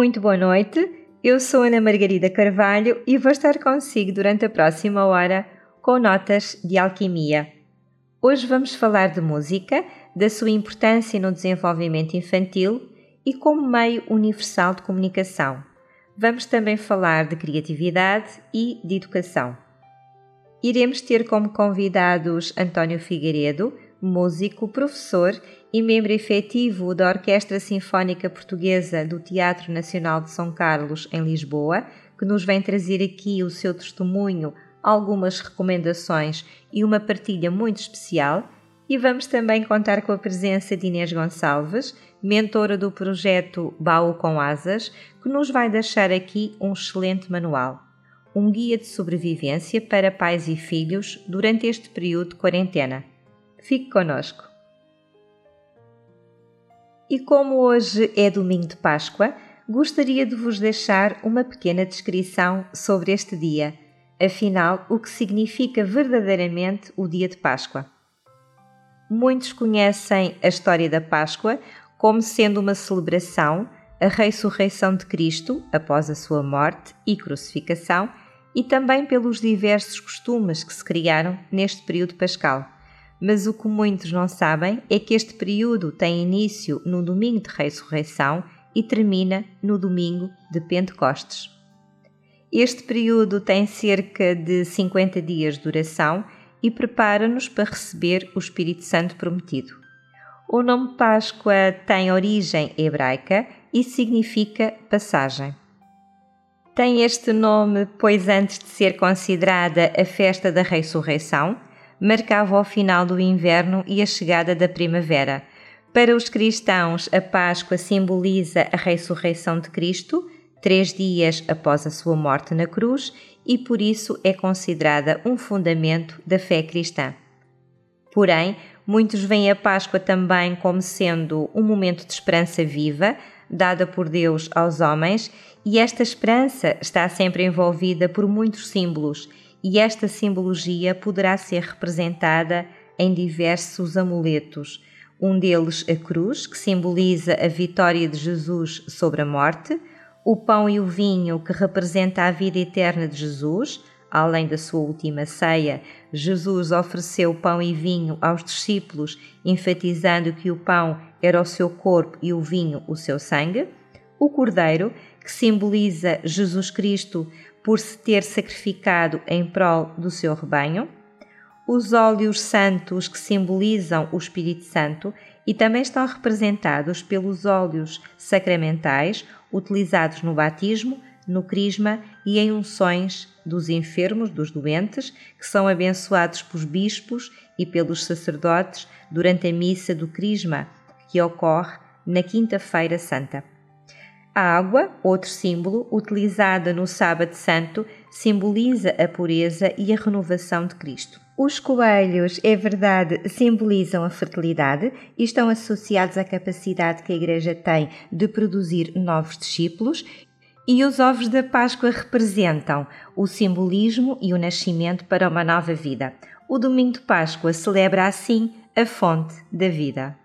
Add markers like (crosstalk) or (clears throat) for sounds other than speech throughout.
Muito boa noite. Eu sou Ana Margarida Carvalho e vou estar consigo durante a próxima hora com notas de alquimia. Hoje vamos falar de música, da sua importância no desenvolvimento infantil e como meio universal de comunicação. Vamos também falar de criatividade e de educação. Iremos ter como convidados António Figueiredo, músico, professor e membro efetivo da Orquestra Sinfónica Portuguesa do Teatro Nacional de São Carlos, em Lisboa, que nos vem trazer aqui o seu testemunho, algumas recomendações e uma partilha muito especial. E vamos também contar com a presença de Inês Gonçalves, mentora do projeto Baú com Asas, que nos vai deixar aqui um excelente manual. Um guia de sobrevivência para pais e filhos durante este período de quarentena. Fique conosco! E como hoje é domingo de Páscoa, gostaria de vos deixar uma pequena descrição sobre este dia, afinal, o que significa verdadeiramente o dia de Páscoa. Muitos conhecem a história da Páscoa como sendo uma celebração a ressurreição de Cristo após a sua morte e crucificação e também pelos diversos costumes que se criaram neste período pascal mas o que muitos não sabem é que este período tem início no domingo de ressurreição e termina no domingo de Pentecostes. Este período tem cerca de 50 dias de duração e prepara-nos para receber o Espírito Santo prometido. O nome Páscoa tem origem hebraica e significa passagem. Tem este nome pois antes de ser considerada a festa da ressurreição, marcava o final do inverno e a chegada da primavera. Para os cristãos, a Páscoa simboliza a ressurreição de Cristo, três dias após a sua morte na cruz, e por isso é considerada um fundamento da fé cristã. Porém, muitos veem a Páscoa também como sendo um momento de esperança viva, dada por Deus aos homens, e esta esperança está sempre envolvida por muitos símbolos e esta simbologia poderá ser representada em diversos amuletos. Um deles, a cruz, que simboliza a vitória de Jesus sobre a morte, o pão e o vinho, que representa a vida eterna de Jesus. Além da sua última ceia, Jesus ofereceu pão e vinho aos discípulos, enfatizando que o pão era o seu corpo e o vinho o seu sangue. O cordeiro, que simboliza Jesus Cristo, por se ter sacrificado em prol do seu rebanho, os óleos santos que simbolizam o Espírito Santo e também estão representados pelos óleos sacramentais utilizados no batismo, no crisma e em unções dos enfermos, dos doentes, que são abençoados pelos bispos e pelos sacerdotes durante a missa do crisma, que ocorre na Quinta-feira Santa. A água, outro símbolo, utilizada no Sábado Santo, simboliza a pureza e a renovação de Cristo. Os coelhos, é verdade, simbolizam a fertilidade e estão associados à capacidade que a Igreja tem de produzir novos discípulos. E os ovos da Páscoa representam o simbolismo e o nascimento para uma nova vida. O domingo de Páscoa celebra assim a fonte da vida.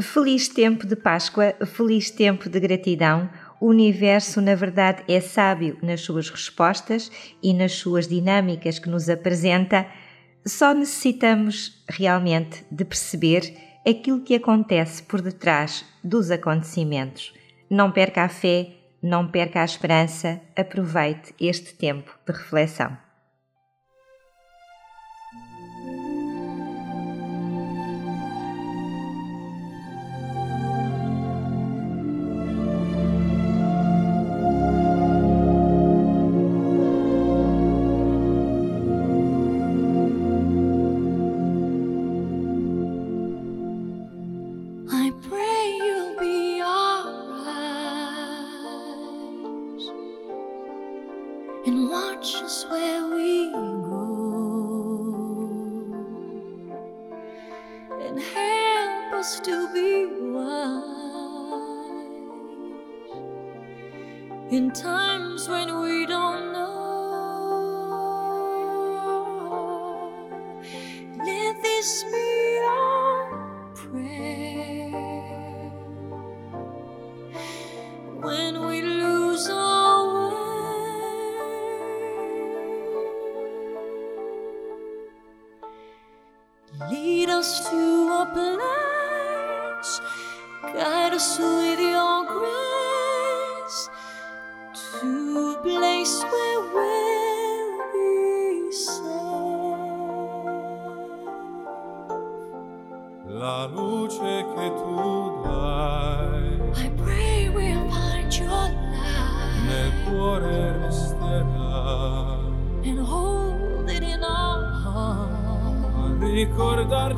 Feliz tempo de Páscoa, feliz tempo de gratidão. O universo, na verdade, é sábio nas suas respostas e nas suas dinâmicas que nos apresenta. Só necessitamos realmente de perceber aquilo que acontece por detrás dos acontecimentos. Não perca a fé, não perca a esperança, aproveite este tempo de reflexão.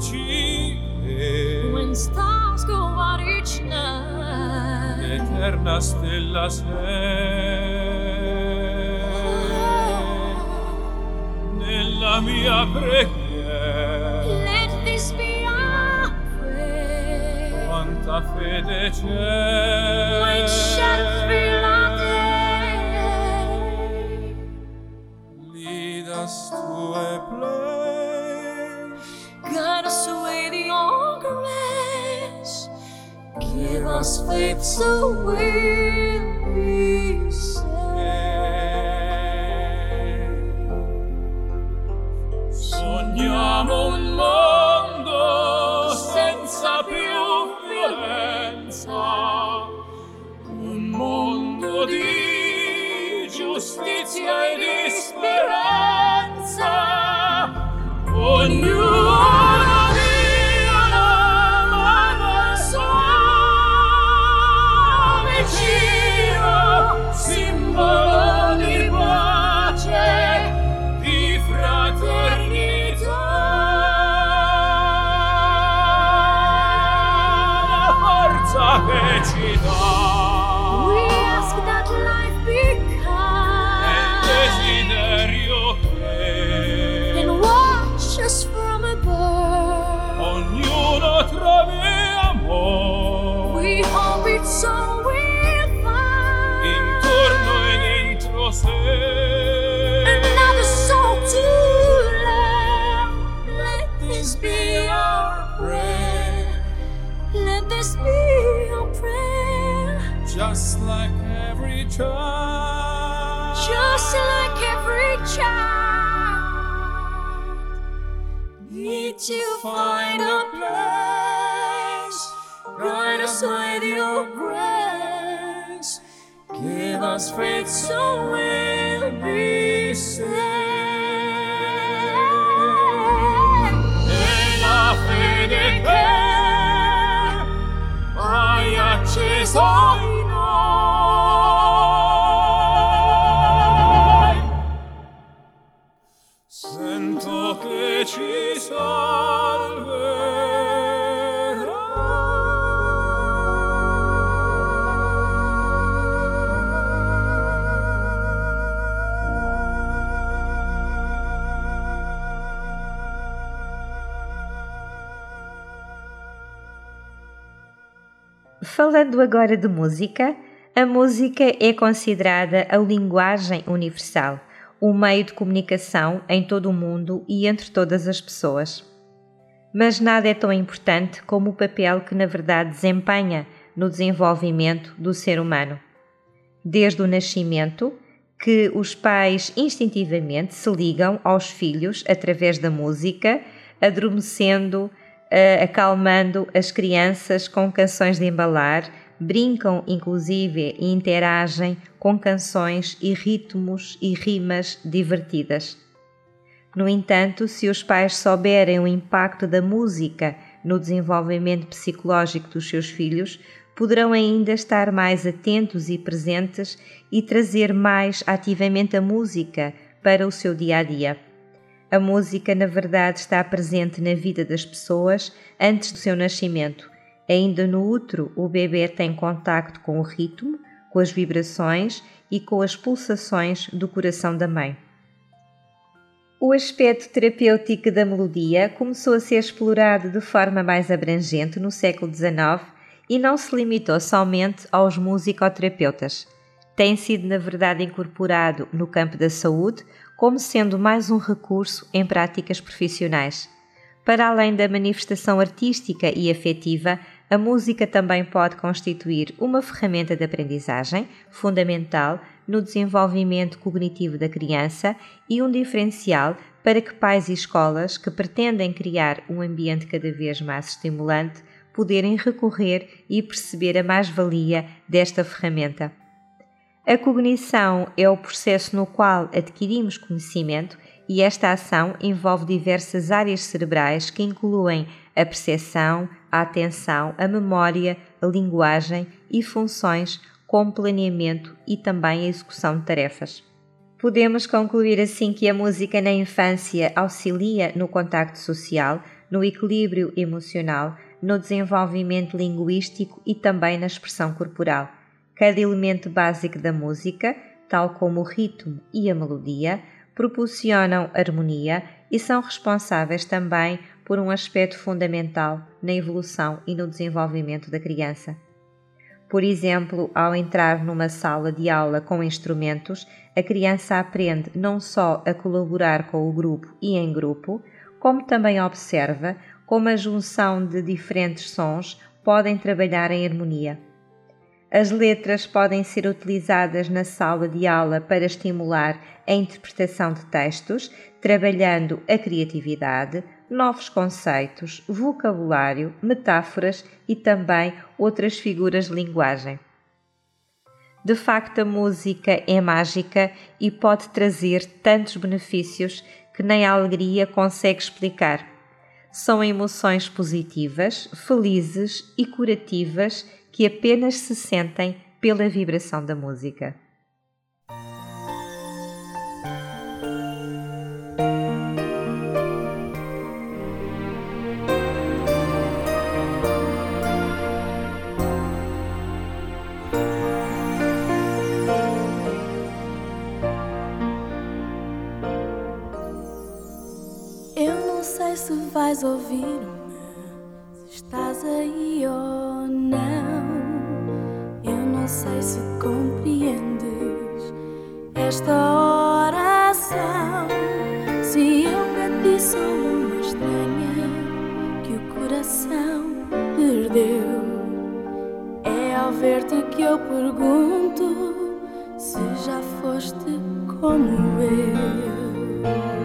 Ricordarci When stars go out each night, l'eterna stella sei. Nella mia preghiera. Let this be our prayer. quanta fede c'è Falando agora de música, a música é considerada a linguagem universal, o meio de comunicação em todo o mundo e entre todas as pessoas. Mas nada é tão importante como o papel que na verdade desempenha no desenvolvimento do ser humano. Desde o nascimento, que os pais instintivamente se ligam aos filhos através da música, adormecendo, eh, acalmando as crianças com canções de embalar, brincam inclusive e interagem com canções e ritmos e rimas divertidas. No entanto, se os pais souberem o impacto da música no desenvolvimento psicológico dos seus filhos, poderão ainda estar mais atentos e presentes e trazer mais ativamente a música para o seu dia a dia. A música, na verdade, está presente na vida das pessoas antes do seu nascimento. Ainda no útero, o bebê tem contacto com o ritmo, com as vibrações e com as pulsações do coração da mãe. O aspecto terapêutico da melodia começou a ser explorado de forma mais abrangente no século XIX e não se limitou somente aos musicoterapeutas. Tem sido, na verdade, incorporado no campo da saúde como sendo mais um recurso em práticas profissionais. Para além da manifestação artística e afetiva, a música também pode constituir uma ferramenta de aprendizagem fundamental no desenvolvimento cognitivo da criança e um diferencial para que pais e escolas que pretendem criar um ambiente cada vez mais estimulante poderem recorrer e perceber a mais-valia desta ferramenta. A cognição é o processo no qual adquirimos conhecimento e esta ação envolve diversas áreas cerebrais que incluem a percepção, a atenção, a memória, a linguagem e funções como planeamento e também a execução de tarefas. Podemos concluir assim que a música na infância auxilia no contacto social, no equilíbrio emocional, no desenvolvimento linguístico e também na expressão corporal. Cada elemento básico da música, tal como o ritmo e a melodia, proporcionam harmonia e são responsáveis também por um aspecto fundamental na evolução e no desenvolvimento da criança. Por exemplo, ao entrar numa sala de aula com instrumentos, a criança aprende não só a colaborar com o grupo e em grupo, como também observa como a junção de diferentes sons podem trabalhar em harmonia. As letras podem ser utilizadas na sala de aula para estimular a interpretação de textos, trabalhando a criatividade, novos conceitos, vocabulário, metáforas e também outras figuras de linguagem. De facto, a música é mágica e pode trazer tantos benefícios que nem a alegria consegue explicar. São emoções positivas, felizes e curativas que apenas se sentem pela vibração da música. Eu não sei se vais ouvir-me, se estás aí ou não. Se compreendes esta oração. Se eu ti sou uma estranha que o coração perdeu, é ao ver-te que eu pergunto se já foste como eu.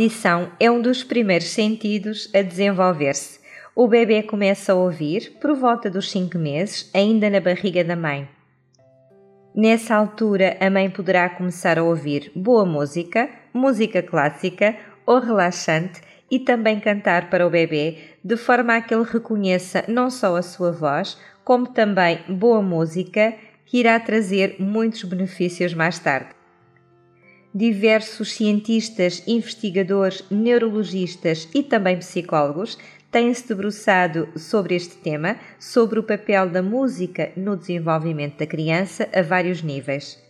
Audição é um dos primeiros sentidos a desenvolver-se. O bebê começa a ouvir por volta dos 5 meses, ainda na barriga da mãe. Nessa altura, a mãe poderá começar a ouvir boa música, música clássica ou relaxante e também cantar para o bebê, de forma a que ele reconheça não só a sua voz, como também boa música, que irá trazer muitos benefícios mais tarde. Diversos cientistas, investigadores, neurologistas e também psicólogos têm-se debruçado sobre este tema, sobre o papel da música no desenvolvimento da criança a vários níveis.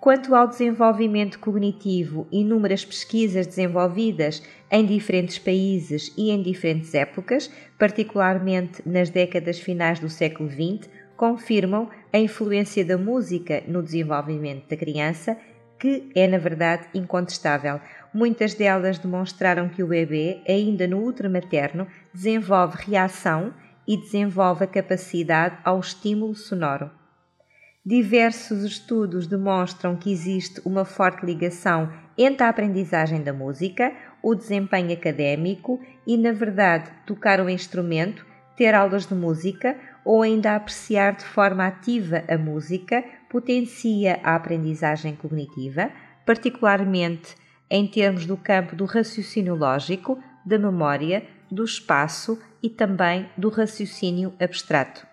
Quanto ao desenvolvimento cognitivo, inúmeras pesquisas desenvolvidas em diferentes países e em diferentes épocas, particularmente nas décadas finais do século XX, confirmam a influência da música no desenvolvimento da criança, que é, na verdade, incontestável. Muitas delas demonstraram que o bebê, ainda no útero materno, desenvolve reação e desenvolve a capacidade ao estímulo sonoro. Diversos estudos demonstram que existe uma forte ligação entre a aprendizagem da música, o desempenho académico e, na verdade, tocar um instrumento, ter aulas de música ou ainda apreciar de forma ativa a música potencia a aprendizagem cognitiva, particularmente em termos do campo do raciocínio lógico, da memória, do espaço e também do raciocínio abstrato.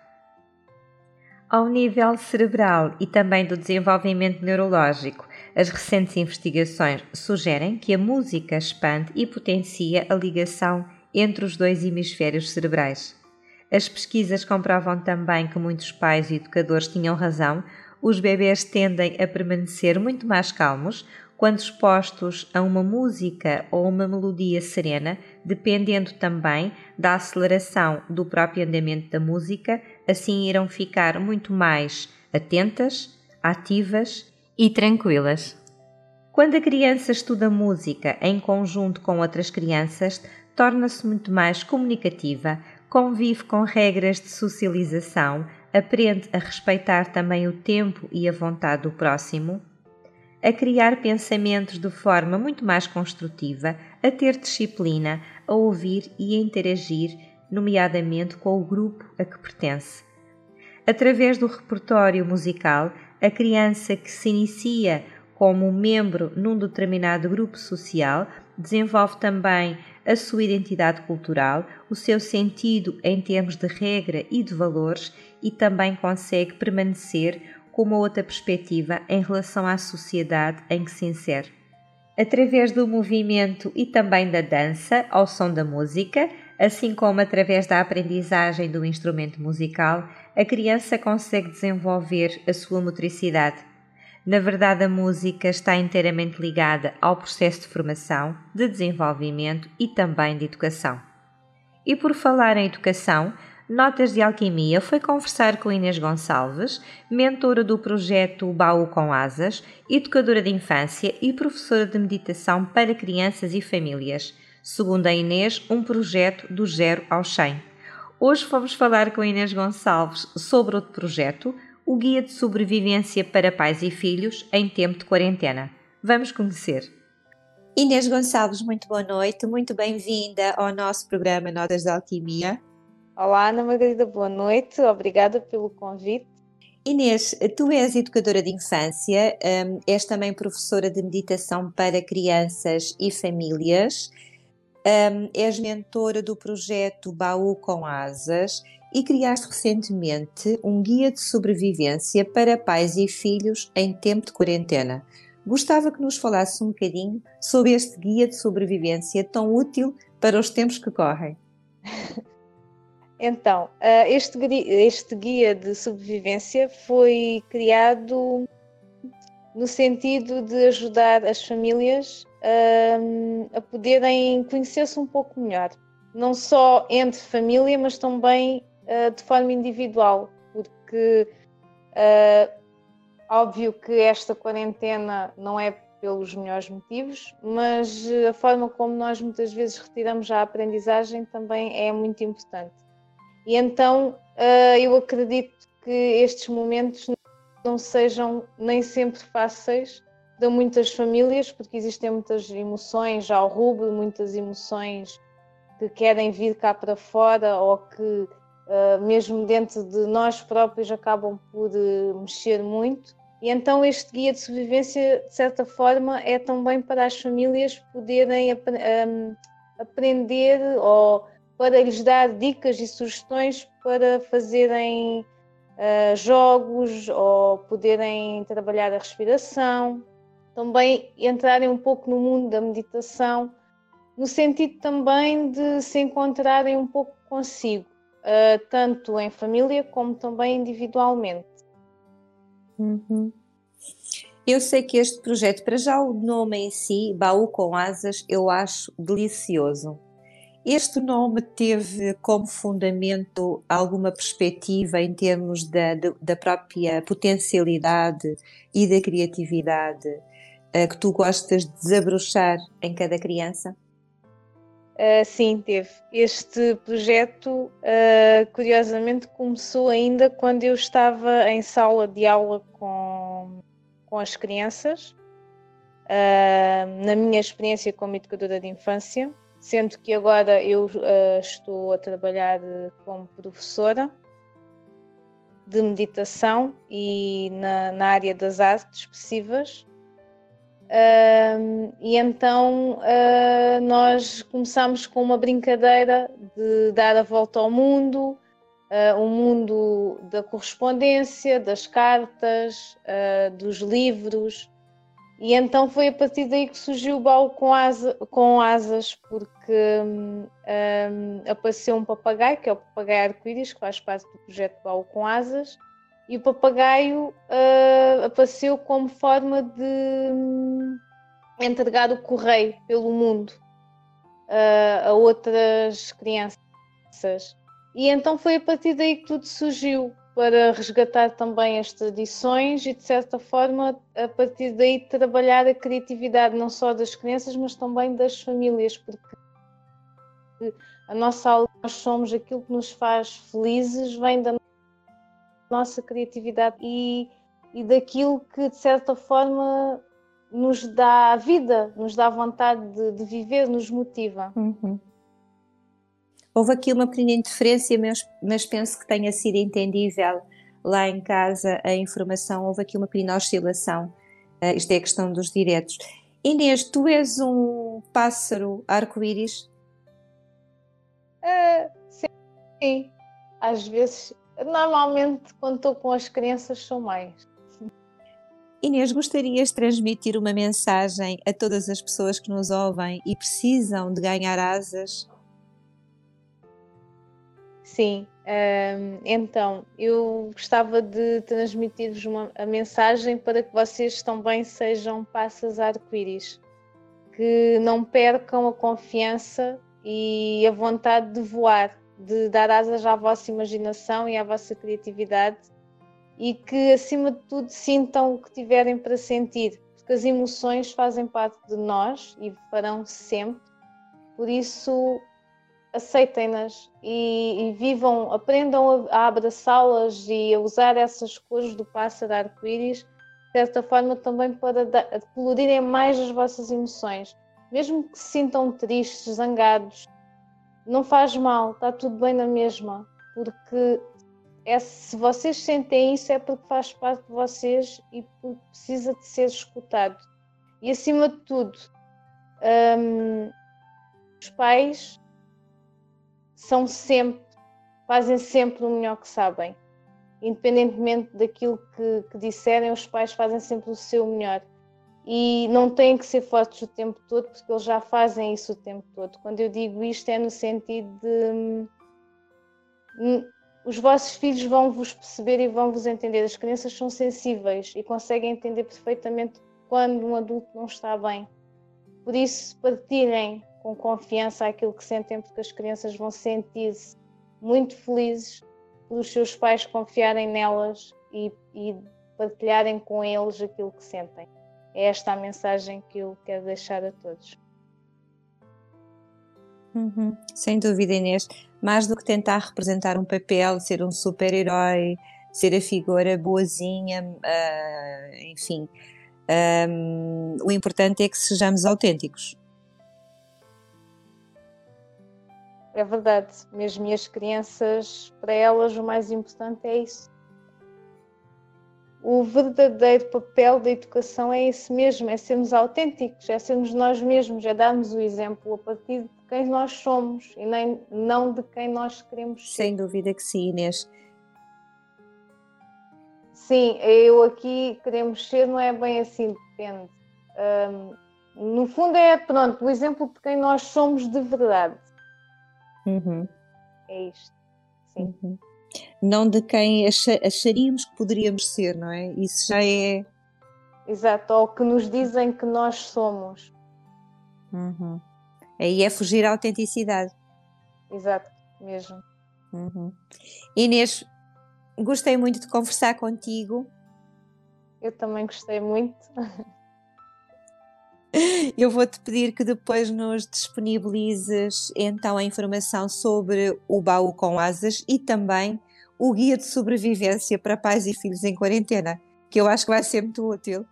Ao nível cerebral e também do desenvolvimento neurológico, as recentes investigações sugerem que a música expande e potencia a ligação entre os dois hemisférios cerebrais. As pesquisas comprovam também que muitos pais e educadores tinham razão, os bebês tendem a permanecer muito mais calmos, quando expostos a uma música ou uma melodia serena, dependendo também da aceleração do próprio andamento da música, assim irão ficar muito mais atentas, ativas e tranquilas. Quando a criança estuda música em conjunto com outras crianças, torna-se muito mais comunicativa, convive com regras de socialização, aprende a respeitar também o tempo e a vontade do próximo a criar pensamentos de forma muito mais construtiva, a ter disciplina, a ouvir e a interagir, nomeadamente com o grupo a que pertence. Através do repertório musical, a criança que se inicia como membro num determinado grupo social desenvolve também a sua identidade cultural, o seu sentido em termos de regra e de valores e também consegue permanecer com uma outra perspectiva em relação à sociedade em que se insere. Através do movimento e também da dança, ao som da música, assim como através da aprendizagem do instrumento musical, a criança consegue desenvolver a sua motricidade. Na verdade, a música está inteiramente ligada ao processo de formação, de desenvolvimento e também de educação. E por falar em educação, Notas de Alquimia foi conversar com Inês Gonçalves, mentora do projeto Baú com Asas, educadora de infância e professora de meditação para crianças e famílias. Segundo a Inês, um projeto do zero ao 100. Hoje vamos falar com Inês Gonçalves sobre outro projeto, o Guia de Sobrevivência para Pais e Filhos em Tempo de Quarentena. Vamos conhecer. Inês Gonçalves, muito boa noite, muito bem-vinda ao nosso programa Notas de Alquimia. Olá, Ana Margarida, boa noite, obrigada pelo convite. Inês, tu és educadora de infância, um, és também professora de meditação para crianças e famílias, um, és mentora do projeto Baú com Asas e criaste recentemente um guia de sobrevivência para pais e filhos em tempo de quarentena. Gostava que nos falasse um bocadinho sobre este guia de sobrevivência tão útil para os tempos que correm. (laughs) Então, eh, este, este guia de sobrevivência foi criado no sentido de ajudar as famílias ehm, a poderem conhecer-se um pouco melhor, não só entre família, mas também uh, de forma individual, porque uh, óbvio que esta quarentena não é pelos melhores motivos, mas a forma como nós muitas vezes retiramos a aprendizagem também é muito importante. E então uh, eu acredito que estes momentos não sejam nem sempre fáceis de muitas famílias, porque existem muitas emoções ao rubro, muitas emoções que querem vir cá para fora ou que, uh, mesmo dentro de nós próprios, acabam por uh, mexer muito. E então, este guia de sobrevivência, de certa forma, é também para as famílias poderem ap aprender ou para lhes dar dicas e sugestões para fazerem uh, jogos ou poderem trabalhar a respiração, também entrarem um pouco no mundo da meditação, no sentido também de se encontrarem um pouco consigo, uh, tanto em família como também individualmente. Uhum. Eu sei que este projeto, para já o nome em si, Baú com Asas, eu acho delicioso. Este nome teve como fundamento alguma perspectiva em termos da, da própria potencialidade e da criatividade uh, que tu gostas de desabrochar em cada criança? Uh, sim, teve. Este projeto, uh, curiosamente, começou ainda quando eu estava em sala de aula com, com as crianças, na minha experiência como educadora de infância sendo que agora eu uh, estou a trabalhar como professora de meditação e na, na área das artes expressivas. Uh, e então uh, nós começamos com uma brincadeira de dar a volta ao mundo, uh, o mundo da correspondência, das cartas, dos livros, e então foi a partir daí que surgiu o baú com, asa, com asas, porque um, hum, apareceu um papagaio, que é o papagaio arco-íris, que faz parte do projeto Baú com Asas, e o papagaio uh, apareceu como forma de um, entregar o correio pelo mundo uh, a outras crianças. E então foi a partir daí que tudo surgiu para resgatar também as tradições e, de certa forma, a partir daí trabalhar a criatividade não só das crianças, mas também das famílias, porque a nossa alma, nós somos aquilo que nos faz felizes, vem da nossa criatividade e, e daquilo que, de certa forma, nos dá a vida, nos dá vontade de, de viver, nos motiva. Uhum. Houve aqui uma pequena interferência, mas, mas penso que tenha sido entendível lá em casa a informação. Houve aqui uma pequena oscilação. Uh, isto é a questão dos diretos. Inês, tu és um pássaro arco-íris? Uh, sim, às vezes. Normalmente, quando estou com as crianças, sou mais. Inês, gostarias de transmitir uma mensagem a todas as pessoas que nos ouvem e precisam de ganhar asas Sim, um, então eu gostava de transmitir-vos a mensagem para que vocês também sejam passas arco-íris, que não percam a confiança e a vontade de voar, de dar asas à vossa imaginação e à vossa criatividade e que acima de tudo sintam o que tiverem para sentir, porque as emoções fazem parte de nós e farão sempre. Por isso, aceitem-nas e, e, vivam, aprendam a, a abraçá-las e a usar essas cores do pássaro arco-íris, de certa forma também para dar, colorirem mais as vossas emoções. Mesmo que se sintam tristes, zangados, não faz mal, está tudo bem na mesma, porque é, se vocês sentem isso é porque faz parte de vocês e porque precisa de ser escutado. E acima de tudo, um, os pais são sempre, fazem sempre o melhor que sabem. Independentemente daquilo que, que disserem, os pais fazem sempre o seu melhor. E não têm que ser fortes o tempo todo, porque eles já fazem isso o tempo todo. Quando eu digo isto, é no sentido de. Hum, os vossos filhos vão vos perceber e vão vos entender. As crianças são sensíveis e conseguem entender perfeitamente quando um adulto não está bem. Por isso, partilhem com confiança aquilo que sentem, porque as crianças vão sentir-se muito felizes por os seus pais confiarem nelas e, e partilharem com eles aquilo que sentem. É esta a mensagem que eu quero deixar a todos. Uhum, sem dúvida, Inês. Mais do que tentar representar um papel, ser um super-herói, ser a figura boazinha, uh, enfim, Um, o importante é que sejamos autênticos. É verdade, mesmo as crianças, para elas o mais importante é isso. O verdadeiro papel da educação é esse mesmo, é sermos autênticos, é sermos nós mesmos, é darmos o exemplo a partir de quem nós somos e nem, não de quem nós queremos ser. Sem dúvida que sim, Inês. Sim, eu aqui queremos ser, não é bem assim, depende. Um, no fundo é, pronto, o exemplo de quem nós somos de verdade. Uhum. É isto, sim. Uhum. Não de quem acharíamos que poderíamos ser, não é? Isso já é... Exato, ou que nos dizem que nós somos. Uhum. Aí é fugir à autenticidade. Exato, mesmo. Uhum. Inês, gostei muito de conversar contigo. Eu também gostei muito. (laughs) (laughs) Eu vou-te pedir que depois nos disponibilizes então a informação sobre o baú com asas e também o guia de sobrevivência para pais e filhos em quarentena, que eu acho que vai ser muito útil.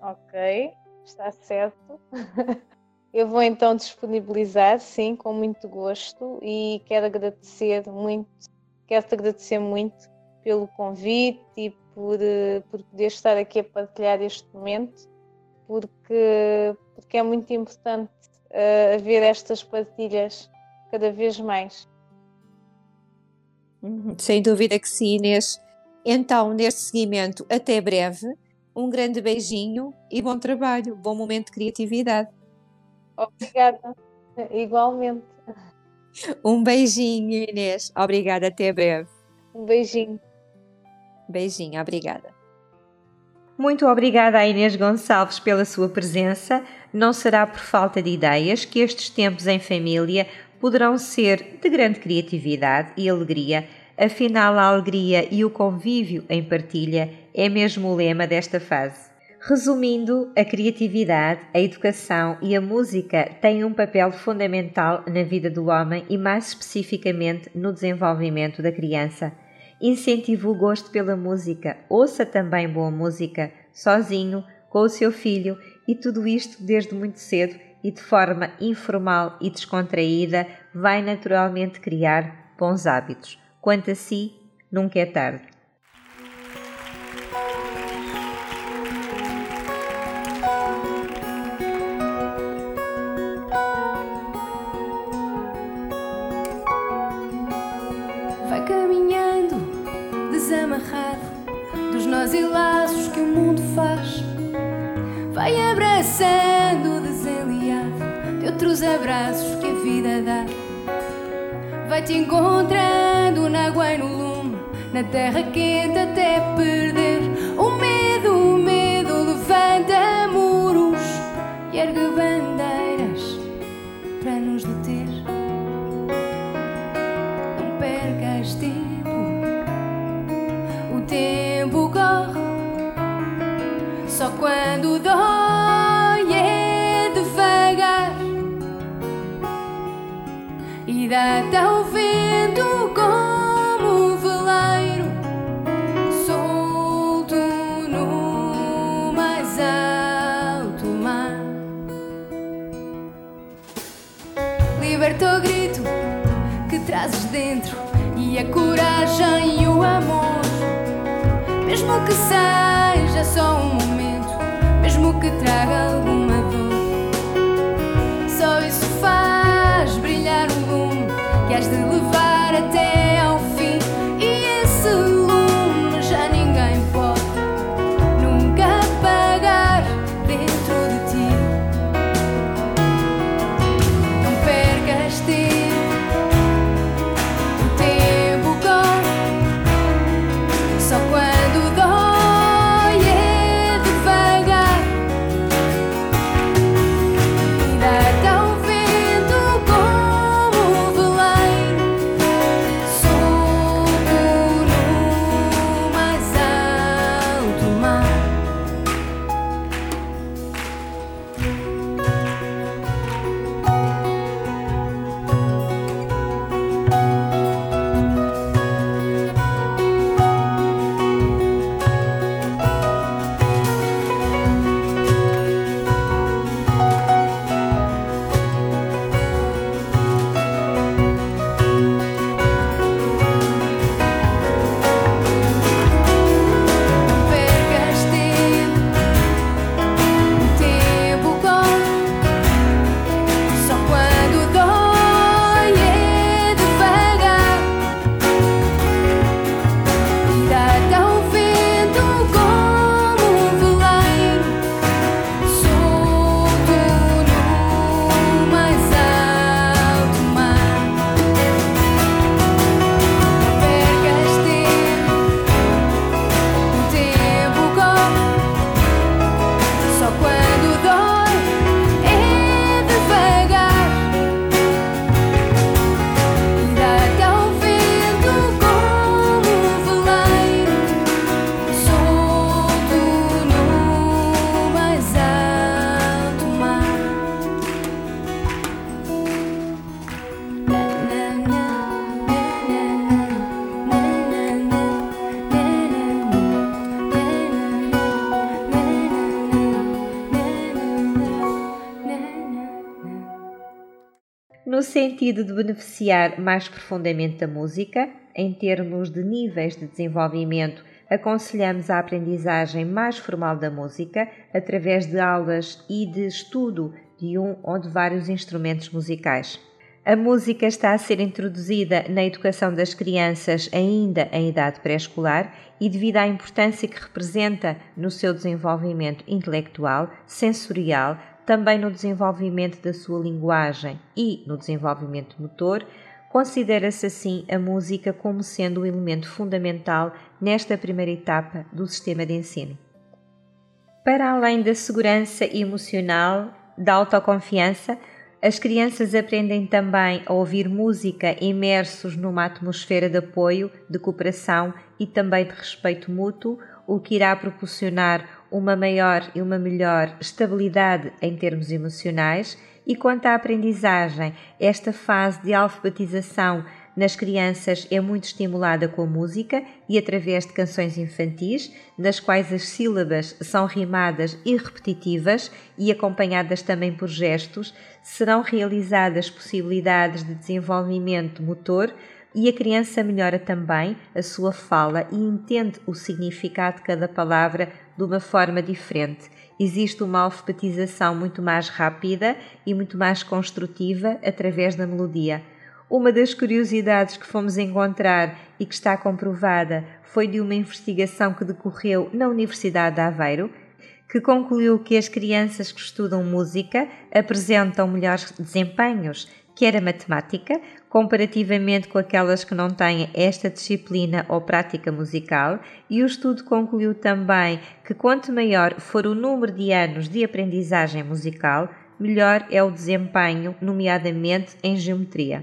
Ok, está certo. (laughs) Eu vou então disponibilizar, sim, com muito gosto e quero agradecer muito, quero-te agradecer muito pelo convite e por, eh, por poder estar aqui a partilhar este momento, porque, porque é muito importante uh, haver estas partilhas cada vez mais. Uhum, sem dúvida que sim, Inês. Então, neste seguimento, até breve. Um grande beijinho e bom trabalho, bom momento de criatividade. Obrigada, igualmente. Um beijinho, Inês. Obrigada, até breve. Um beijinho. Beijinho, obrigada. Muito obrigada a Inês Gonçalves pela sua presença. Não será por falta de ideias que estes tempos em família poderão ser de grande criatividade e alegria. Afinal, a alegria e o convívio em partilha é mesmo o lema desta fase. Resumindo, a criatividade, a educação e a música têm um papel fundamental na vida do homem e, mais especificamente, no desenvolvimento da criança. Incentive o gosto pela música, ouça também boa música, sozinho, com o seu filho e tudo isto desde muito cedo e de forma informal e descontraída vai naturalmente criar bons hábitos. Quanto a si, nunca é tarde. E laços que o mundo faz. Vai abraçando o desenliado de outros abraços que a vida dá. Vai te encontrando na água e no lume, na terra quente até perder o dá-te ao vento como o veleiro solto no mais alto mar. Liberta o grito que trazes dentro e a coragem e o amor, mesmo que seja só um momento mesmo que traga alguma no sentido de beneficiar mais profundamente da música, em termos de níveis de desenvolvimento, aconselhamos a aprendizagem mais formal da música através de aulas e de estudo de um ou de vários instrumentos musicais. A música está a ser introduzida na educação das crianças ainda em idade pré-escolar e, devido à importância que representa no seu desenvolvimento intelectual, sensorial, também no desenvolvimento da sua linguagem e no desenvolvimento motor, considera-se assim a música como sendo um elemento fundamental nesta primeira etapa do sistema de ensino. Para além da segurança emocional, da autoconfiança, as crianças aprendem também a ouvir música imersos numa atmosfera de apoio, de cooperação e também de respeito mútuo, o que irá proporcionar uma maior e uma melhor estabilidade em termos emocionais. E quanto à aprendizagem, esta fase de alfabetização nas crianças é muito estimulada com a música e através de canções infantis, nas quais as sílabas são rimadas e repetitivas e acompanhadas também por gestos, serão realizadas possibilidades de desenvolvimento motor e a criança melhora também a sua fala e entende o significado de cada palavra de uma forma diferente. Existe uma alfabetização muito mais rápida e muito mais construtiva através da melodia. Uma das curiosidades que fomos encontrar e que está comprovada foi de uma investigação que decorreu na Universidade de Aveiro, que concluiu que as crianças que estudam música apresentam melhores desempenhos, quer a matemática, comparativamente com aquelas que não têm esta disciplina ou prática musical, e o estudo concluiu também que quanto maior for o número de anos de aprendizagem musical, melhor é o desempenho, nomeadamente em geometria.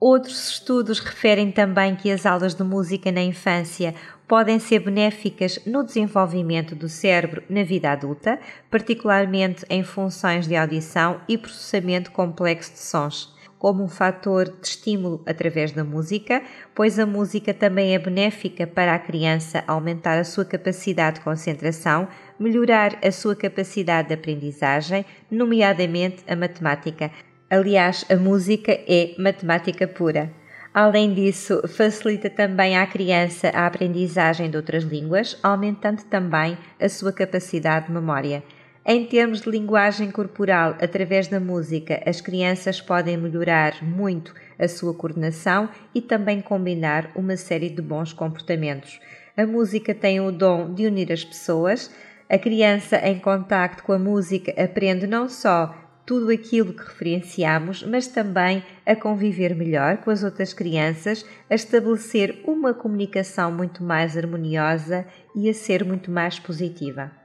Outros estudos referem também que as aulas de música na infância podem ser benéficas no desenvolvimento do cérebro na vida adulta, particularmente em funções de audição e processamento complexo de sons, como um fator de estímulo através da música, pois a música também é benéfica para a criança aumentar a sua capacidade de concentração, melhorar a sua capacidade de aprendizagem, nomeadamente a matemática, Aliás, a música é matemática pura. Além disso, facilita também à criança a aprendizagem de outras línguas, aumentando também a sua capacidade de memória. Em termos de linguagem corporal, através da música, as crianças podem melhorar muito a sua coordenação e também combinar uma série de bons comportamentos. A música tem o dom de unir as pessoas. A criança em contacto com a música aprende não só tudo aquilo que referenciamos, mas também a conviver melhor com as outras crianças, a estabelecer uma comunicação muito mais harmoniosa e a ser muito mais positiva.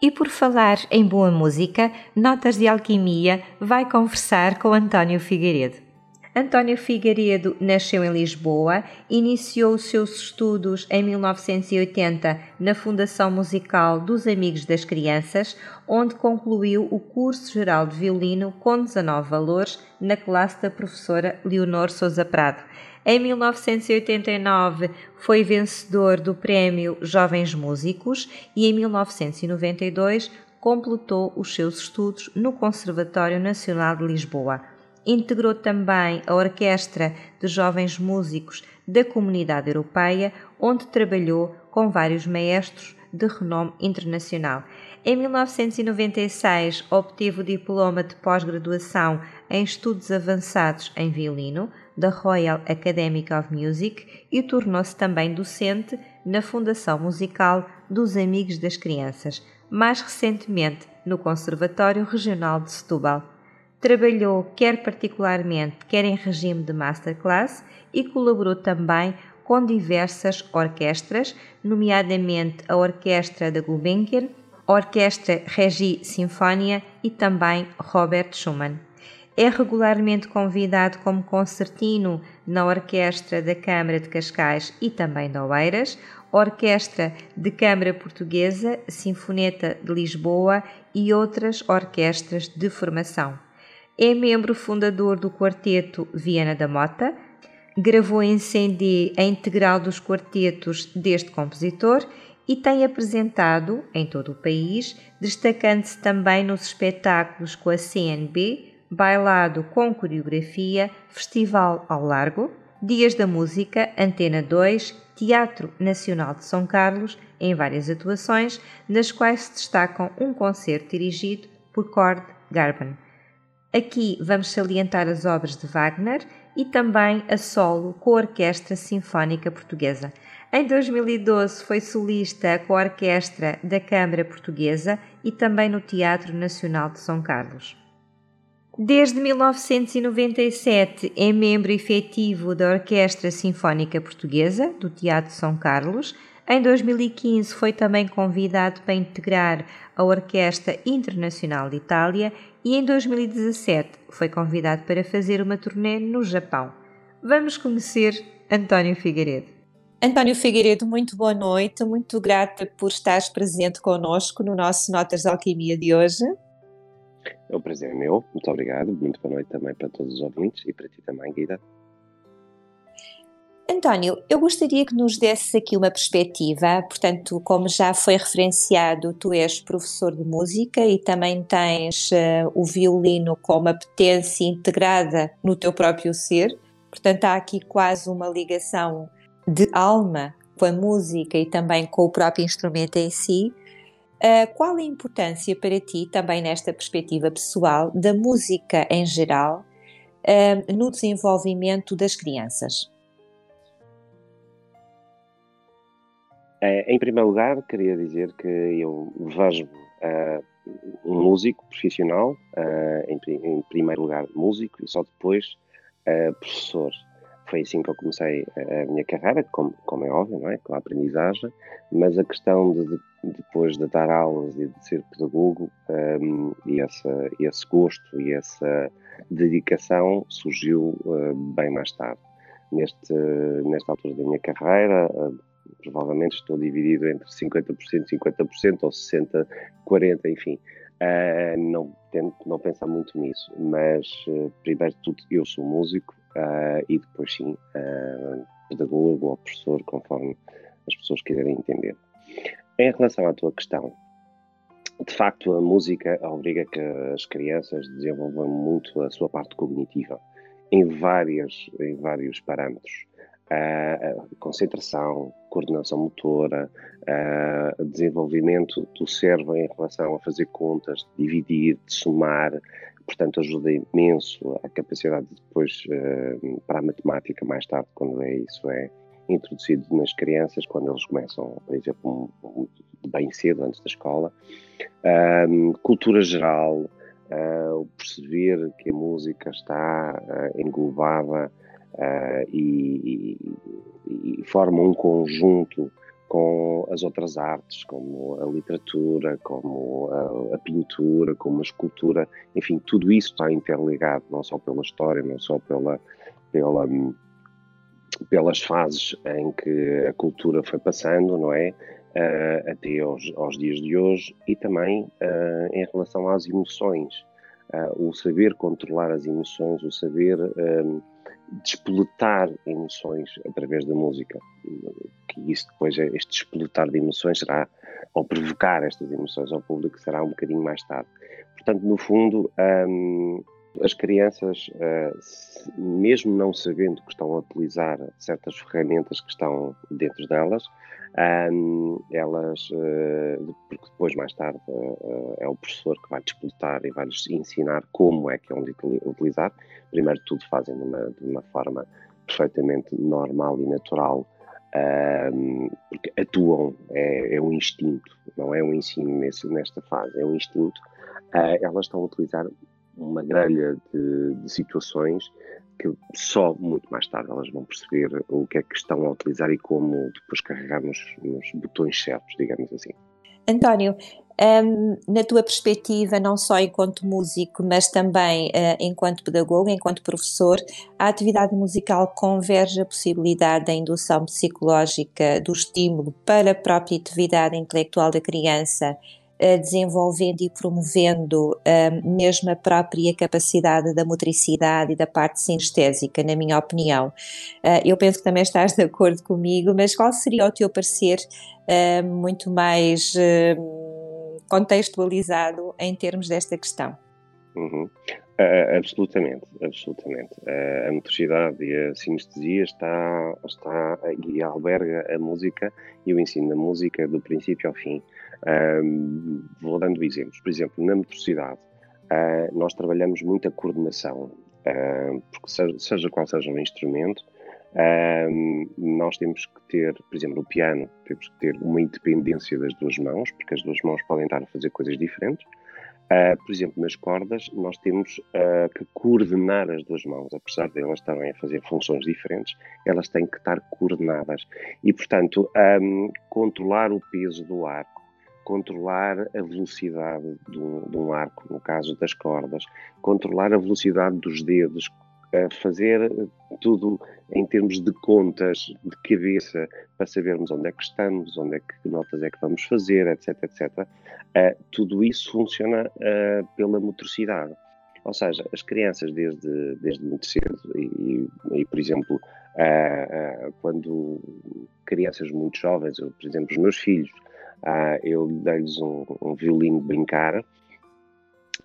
E por falar em boa música, Notas de Alquimia vai conversar com António Figueiredo. António Figueiredo nasceu em Lisboa, iniciou os seus estudos em 1980 na Fundação Musical dos Amigos das Crianças, onde concluiu o curso geral de violino com 19 valores na classe da professora Leonor Sousa Prado. Em 1989 foi vencedor do Prémio Jovens Músicos e em 1992 completou os seus estudos no Conservatório Nacional de Lisboa integrou também a Orquestra de Jovens Músicos da Comunidade Europeia, onde trabalhou com vários maestros de renome internacional. Em 1996, obteve o diploma de pós-graduação em Estudos Avançados em Violino da Royal Academy of Music e tornou-se também docente na Fundação Musical dos Amigos das Crianças, mais recentemente no Conservatório Regional de Setúbal. Trabalhou quer particularmente, quer em regime de masterclass e colaborou também com diversas orquestras, nomeadamente a Orquestra da Gulbenkian, a Orquestra Regi Sinfonia e também Robert Schumann. É regularmente convidado como concertino na Orquestra da Câmara de Cascais e também de Oeiras, Orquestra de Câmara Portuguesa, Sinfoneta de Lisboa e outras orquestras de formação. É membro fundador do quarteto Viana da Mota, gravou em CD a integral dos quartetos deste compositor e tem apresentado em todo o país, destacando-se também nos espetáculos com a CNB, bailado com coreografia, Festival ao Largo, Dias da Música, Antena 2, Teatro Nacional de São Carlos, em várias atuações, nas quais se destacam um concerto dirigido por Cord Garban. Aqui vamos salientar as obras de Wagner e também a solo com a Orquestra Sinfónica Portuguesa. Em 2012 foi solista com a Orquestra da Câmara Portuguesa e também no Teatro Nacional de São Carlos. Desde 1997 é membro efetivo da Orquestra Sinfónica Portuguesa do Teatro São Carlos. Em 2015 foi também convidado para integrar a Orquestra Internacional de Itália e em 2017 foi convidado para fazer uma turnê no Japão. Vamos conhecer António Figueiredo. António Figueiredo, muito boa noite, muito grata por estares presente conosco no nosso Notas de Alquimia de hoje. É um prazer meu, muito obrigado, muito boa noite também para todos os ouvintes e para ti também, Guida. António, eu gostaria que nos desse aqui uma perspectiva, portanto, como já foi referenciado, tu és professor de música e também tens uh, o violino como apetência integrada no teu próprio ser, portanto, há aqui quase uma ligação de alma com a música e também com o próprio instrumento em si. Uh, qual a importância para ti, também nesta perspectiva pessoal, da música em geral uh, no desenvolvimento das crianças? Uh, em primeiro lugar, queria dizer que eu vejo um músico profissional, em, em, primeiro lugar músico e só depois professor foi assim que eu comecei a minha carreira, como, como é óbvio, não é? com a aprendizagem, mas a questão de, de depois de dar aulas e de ser pedagogo, um, e essa, esse gosto e essa dedicação surgiu uh, bem mais tarde. Neste, nesta altura da minha carreira, uh, provavelmente estou dividido entre 50%, 50% ou 60%, 40%, enfim. Uh, não tento não pensar muito nisso, mas primeiro de tudo eu sou músico, uh, e depois sim uh, pedagogo ou professor, conforme as pessoas quiserem entender. Em relação à tua questão, de facto a música obriga que as crianças desenvolvam muito a sua parte cognitiva em, várias, em vários parâmetros. Uh, concentração, coordenação motora, uh, desenvolvimento do cérebro em relação a fazer contas, dividir, somar, portanto ajuda imenso a capacidade de depois uh, para a matemática mais tarde, quando é isso é introduzido nas crianças, quando eles começam, por exemplo, bem cedo, antes da escola. Cultura geral, uh, perceber que a música está uh, englobada e, e, e forma um conjunto com as outras artes, como a literatura, como a, a, pintura, como a escultura, enfim, tudo isso está interligado, não só pela história, não só pela, pela, pelas fases em que a cultura foi passando, não é? Uh, até aos, aos, dias de hoje e também uh, em relação às emoções. Uh, o saber controlar as emoções, o saber despoletar emoções através da música. Que isso depois, este despoletar de emoções será, ou provocar estas emoções ao público, será um bocadinho mais tarde. Portanto, no fundo, um, as crianças, uh, mesmo não sabendo que estão a utilizar certas ferramentas que estão dentro delas, elas, uh, porque depois, mais tarde, uh, é o professor que vai disputar e vai-lhes ensinar como é que é onde utilizar. Primeiro tudo, fazem de uma, de uma forma perfeitamente normal e natural, porque atuam, é, é, um instinto, não é um ensino nesse, nesta fase, é um instinto. elas estão a utilizar uma grelha de, de, situações que só muito mais tarde elas vão perceber o que é que estão a utilizar e como depois carregar nos, nos botões certos, digamos assim. António, um, na tua perspectiva, não só enquanto músico, mas também uh, enquanto pedagogo, enquanto professor, a atividade musical converge a possibilidade da indução psicológica do estímulo para a própria atividade intelectual da criança desenvolvendo e promovendo mesmo a própria capacidade da motricidade e da parte sinestésica, na minha opinião. Uh, eu penso que também estás de acordo comigo, mas qual seria o teu parecer uh, muito mais uh, contextualizado em termos desta questão? Uhum. Uh, absolutamente, absolutamente. Uh, a motricidade e a sinestesia está, está e alberga a música e o ensino da música do princípio ao fim. Uh, vou dando exemplos. Por exemplo, na motricidade, nós trabalhamos muito a coordenação, porque seja, seja, qual seja o instrumento, nós temos que ter, por exemplo, no piano, temos que ter uma independência das duas mãos, porque as duas mãos podem estar a fazer coisas diferentes. Uh, por exemplo, nas cordas, nós temos uh, que coordenar as duas mãos, apesar de elas estarem a fazer funções diferentes, elas têm que estar coordenadas. E, portanto, um, controlar o peso do arco, controlar a velocidade de um, de um, arco, no caso das cordas, controlar a velocidade dos dedos, fazer tudo em termos de contas de cabeça para sabermos onde é que estamos, onde é que notas é que vamos fazer, etc, etc. Uh, tudo isso funciona uh, pela motricidade. Ou seja, as crianças desde, desde muito cedo, e, e por exemplo, uh, quando crianças muito jovens, eu, por exemplo, os meus filhos, eu dei-lhes um, um violino de brincar,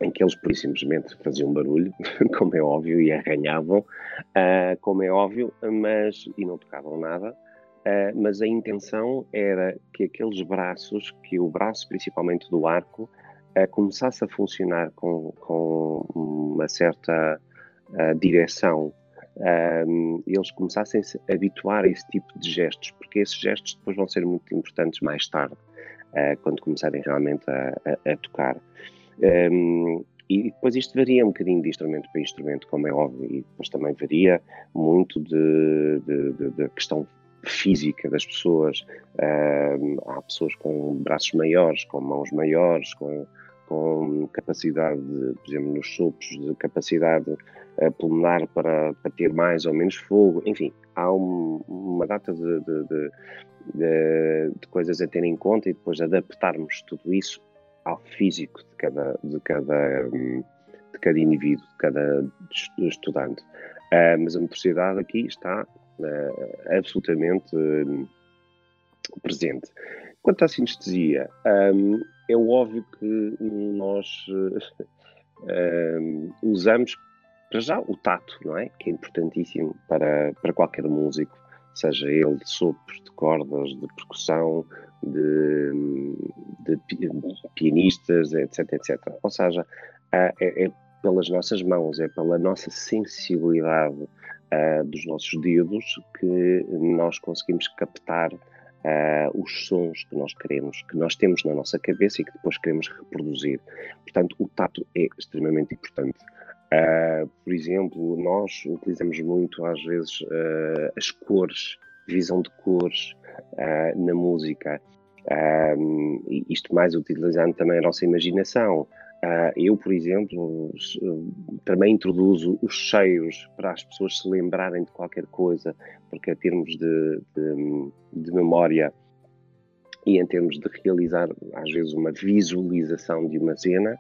em que eles por simplesmente faziam barulho, (laughs) como é óbvio, e arranhavam, uh, como é óbvio, mas e não tocavam nada. Uh, mas a intenção era que aqueles braços, que o braço principalmente do arco, uh, começasse a funcionar com, com uma certa direção. eles começassem -se a habituar a esse tipo de gestos, porque esses gestos depois vão ser muito importantes mais tarde, quando começarem realmente a, a, a tocar. Um, e depois isto varia um bocadinho de instrumento para instrumento, como é óbvio, e depois também varia muito da questão física das pessoas. Um, há pessoas com braços maiores, com mãos maiores, com, com capacidade, de, por exemplo, nos sopros, de capacidade pulmonar para, para, ter mais ou menos fogo. Enfim, há um, uma data de, de, de, de, coisas a ter em conta e depois adaptarmos tudo isso ao físico de cada, de cada, de cada indivíduo, de cada estudante. Uh, mas a motricidade aqui está uh, absolutamente uh, presente. Quanto à sinestesia, um, é óbvio que nós (laughs) usamos para já o tato, não é? Que é importantíssimo para, para qualquer músico, seja ele de sopros, de cordas, de percussão, de, de pianistas, etc, etc. Ou seja, é, é, pelas nossas mãos, é pela nossa sensibilidade dos nossos dedos que nós conseguimos captar uh, os sons que nós queremos, que nós temos na nossa cabeça e que depois queremos reproduzir. Portanto, o tato é extremamente importante. Uh, por exemplo, nós utilizamos muito às vezes as cores, visão de cores, uh, na música. Isto mais utilizando também a nossa imaginação. Uh, eu, por exemplo, também introduzo os cheiros para as pessoas se lembrarem de qualquer coisa, porque em termos de, de, de memória e em termos de realizar, às vezes, uma visualização de uma cena,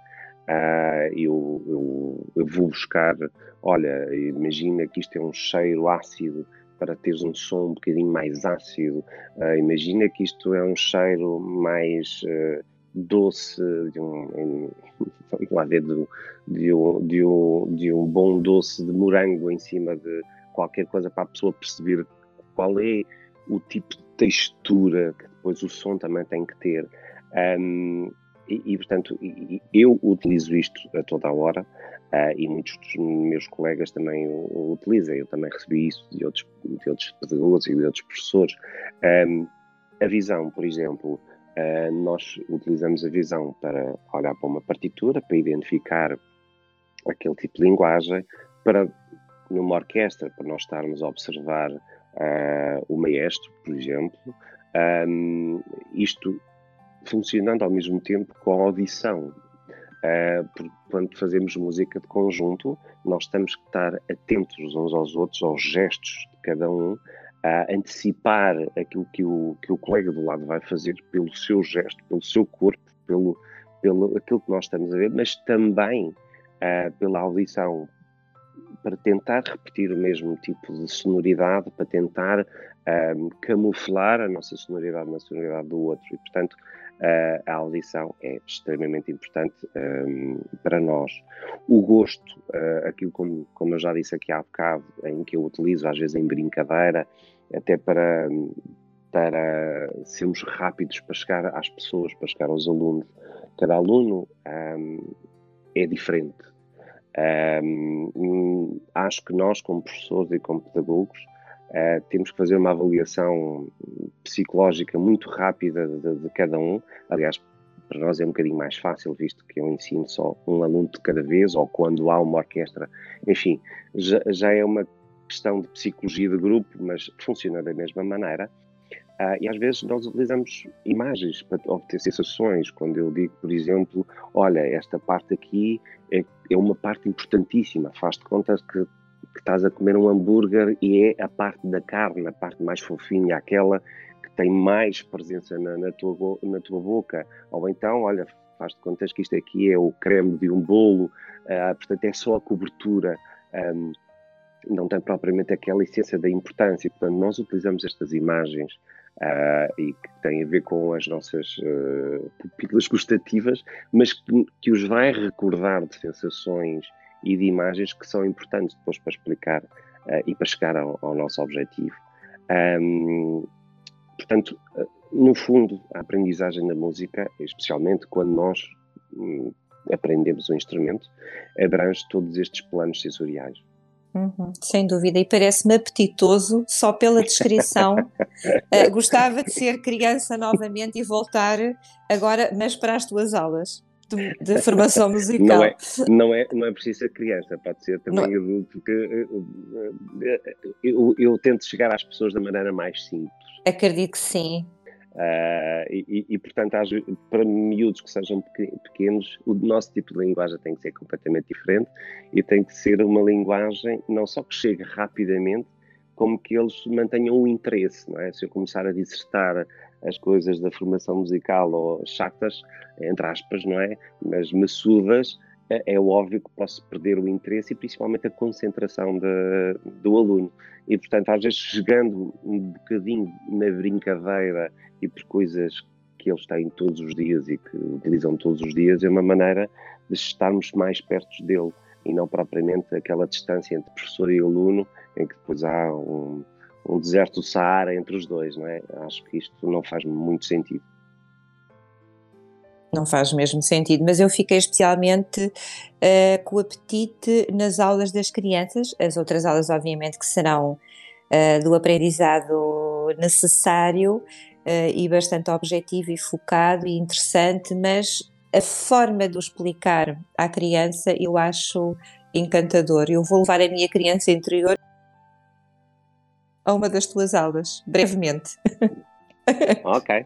uh, eu, eu, eu, vou buscar, olha, imagina que isto é um cheiro ácido para teres um som um bocadinho mais ácido. Uh, imagina que isto é um cheiro mais uh, doce, de um, (laughs) lá ver, de, de, um, de, um, de um bom doce de morango em cima de qualquer coisa para a pessoa perceber qual é o tipo de textura que depois o som também tem que ter. Um, e, e, portanto, eu utilizo isto a toda a hora uh, e muitos dos meus colegas também o, o, utilizam. Eu também recebi isso de outros, de outros pedagogos e de outros professores. Um, a visão, por exemplo, uh, nós utilizamos a visão para olhar para uma partitura, para identificar aquele tipo de linguagem, para numa orquestra, para nós estarmos a observar uh, o maestro, por exemplo. Um, isto funcionando ao mesmo tempo com a audição. Uh, quando fazemos música de conjunto, nós temos que estar atentos uns aos outros, aos gestos de cada um, a antecipar aquilo que o, que o colega do lado vai fazer pelo seu gesto, pelo seu corpo, pelo, pelo aquilo que nós estamos a ver, mas também uh, pela audição, para tentar repetir o mesmo tipo de sonoridade, para tentar um, camuflar a nossa sonoridade na sonoridade do outro. E, portanto, uh, a audição é extremamente importante um, para nós. O gosto, uh, aquilo como, como eu já disse aqui há bocado, em que eu utilizo às vezes em brincadeira, até para, para sermos rápidos para chegar às pessoas, para chegar aos alunos. Cada aluno um, é diferente. Um, acho que nós, como professores e como pedagogos, Uh, temos que fazer uma avaliação psicológica muito rápida de, de, cada um. Aliás, para nós é um bocadinho mais fácil, visto que eu ensino só um aluno de cada vez, ou quando há uma orquestra. Enfim, já, já é uma questão de psicologia de grupo, mas funciona da mesma maneira. Uh, e às vezes nós utilizamos imagens para obter sensações. Quando eu digo, por exemplo, olha, esta parte aqui é, é uma parte importantíssima, faz de conta que que estás a comer um hambúrguer e é a parte da carne, a parte mais fofinha, aquela que tem mais presença na, na, tua, na tua boca. Ou então, olha, faz de contas que isto aqui é o creme de um bolo, uh, portanto é só a cobertura. Um, não tem propriamente aquela essência da importância. Portanto, nós utilizamos estas imagens uh, e que têm a ver com as nossas uh, pupilas gustativas, mas que, que, os vai recordar de sensações e de imagens que são importantes depois para explicar uh, e para chegar ao, ao nosso objetivo. Um, portanto, uh, no fundo, a aprendizagem da música, especialmente quando nós um, aprendemos o instrumento, abrange todos estes planos sensoriais. Uhum, sem dúvida, e parece-me apetitoso só pela descrição. uh, (laughs) gostava de ser criança novamente e voltar agora, mas para as tuas aulas de, de formação musical. (laughs) Não é, não, é, não é preciso ser criança, pode ser também não. É. adulto, porque eu, eu, eu, tento chegar às pessoas da maneira mais simples. Acredito que sim. Uh, e, e, portanto, para miúdos que sejam pequenos, o nosso tipo de linguagem tem que ser completamente diferente e tem que ser uma linguagem não só que chegue rapidamente, como que eles mantenham o interesse, não é? Se eu começar a dissertar as coisas da formação musical ou chatas, entre aspas, não é? Mas maçudas, é, é óbvio que posso perder o interesse e principalmente a concentração de, do aluno. E, portanto, às vezes chegando um bocadinho na brincadeira e por coisas que eles têm todos os dias e que utilizam todos os dias, é uma maneira de estarmos mais perto dele e não propriamente aquela distância entre professor e aluno em que depois há um, um deserto do Saara entre os dois, não é? Acho que isto não faz muito sentido. Não faz mesmo sentido, mas eu fiquei especialmente uh, com apetite nas aulas das crianças, as outras aulas, obviamente, que serão uh, do aprendizado necessário uh, e bastante objetivo e focado e interessante, mas a forma de o explicar à criança eu acho encantador. Eu vou levar a minha criança interior a uma das tuas aulas, brevemente. (laughs) Ok.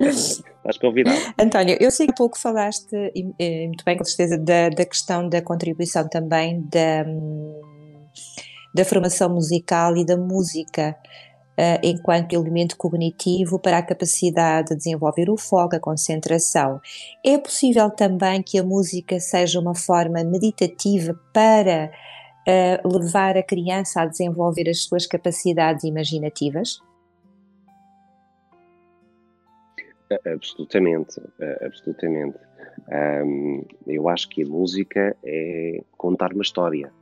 Estás convidado. António, eu sei que há pouco falaste, e, muito bem, com certeza, da, da questão da contribuição também da, da formação musical e da música uh, enquanto elemento cognitivo para a capacidade de desenvolver o foco, a concentração. É possível também que a música seja uma forma meditativa para levar a criança a desenvolver as suas capacidades imaginativas? Absolutamente, absolutamente. Um, eu acho que a música é contar uma história.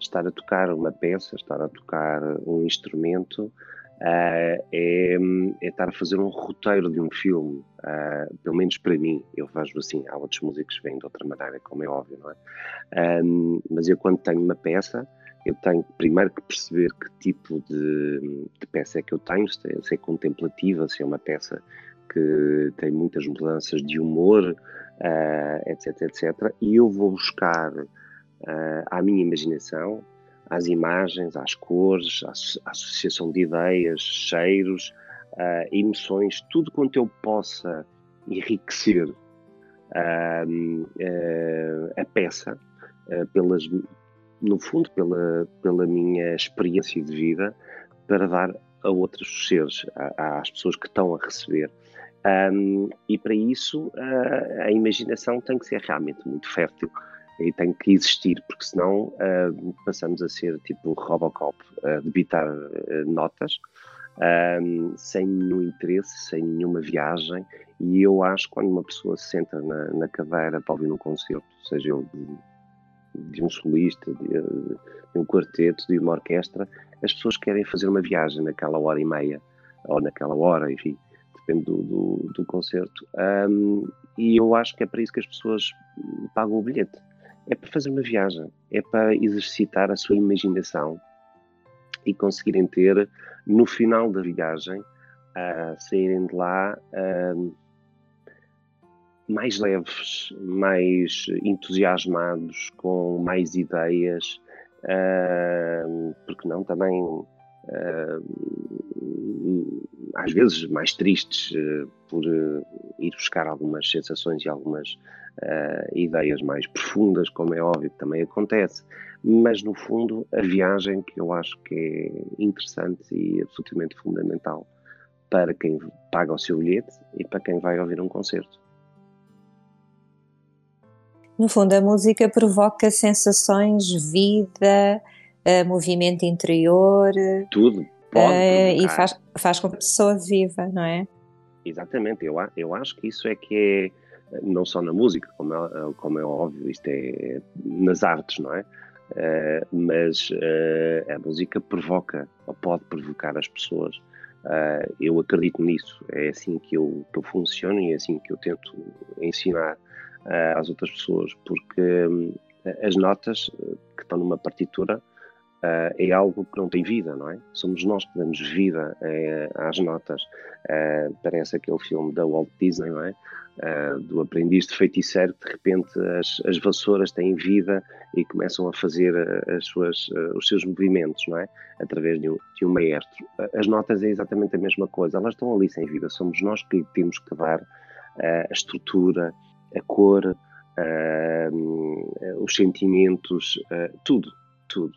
Estar a tocar uma peça, estar a tocar um instrumento, Uh, é, é, estar a fazer um roteiro de um filme, uh, pelo menos para mim, eu vejo assim, há outros músicos que vêm de outra maneira, como é óbvio, não é? Um, mas eu quando tenho uma peça, eu tenho primeiro que perceber que tipo de, de peça é que eu tenho, se é, é, contemplativa, se é uma peça que tem muitas mudanças de humor, uh, etc, etc, e eu vou buscar à minha imaginação às imagens, às cores, à, associação de ideias, cheiros, uh, emoções, tudo quanto eu possa enriquecer uh, uh, a peça, pelas, no fundo, pela, pela minha experiência de vida, para dar a outros seres, às pessoas que estão a receber. Um, e para isso a imaginação tem que ser realmente muito fértil e tem que existir, porque senão uh, passamos a ser tipo Robocop, a debitar uh, notas sem nenhum interesse, sem nenhuma viagem. E eu acho que quando uma pessoa se senta na, na cadeira para ouvir um concerto, seja ele de, de um solista, de, de, um quarteto, de uma orquestra, as pessoas querem fazer uma viagem naquela hora e meia, ou naquela hora, enfim, depende do, do, do concerto. Um, e eu acho que é para isso que as pessoas pagam o bilhete. É para fazer uma viagem, é para exercitar a sua imaginação e conseguirem ter, no final da viagem, uh, saírem de lá uh, mais leves, mais entusiasmados, com mais ideias, uh, porque não também às vezes mais tristes por ir buscar algumas sensações e algumas ideias mais profundas, como é óbvio que também acontece, mas no fundo a viagem que eu acho que é interessante e absolutamente fundamental para quem paga o seu bilhete e para quem vai ouvir um concerto. No fundo, a música provoca sensações, vida, uh, movimento interior. Tudo. Pode uh, e faz, faz com que a pessoa viva, não é? Exatamente. Eu, eu acho que isso é que é, não só na música, como é, como é óbvio, isto é nas artes, não é? Uh, mas uh, a música provoca, ou pode provocar as pessoas. Uh, eu acredito nisso, é assim que eu, que eu funciono e é assim que eu tento ensinar às outras pessoas, porque um, as notas que estão numa partitura é algo que não tem vida, não é? Somos nós que damos vida às notas. parece aquele filme da Walt Disney, não é? uh, do aprendiz de feiticeiro, de repente as, as vassouras têm vida e começam a fazer as suas, uh, os seus movimentos, não é? Através de um, de um maestro. As notas é exatamente a mesma coisa, elas estão ali sem vida, somos nós que temos que dar uh, a estrutura, a cor, os sentimentos, tudo, tudo.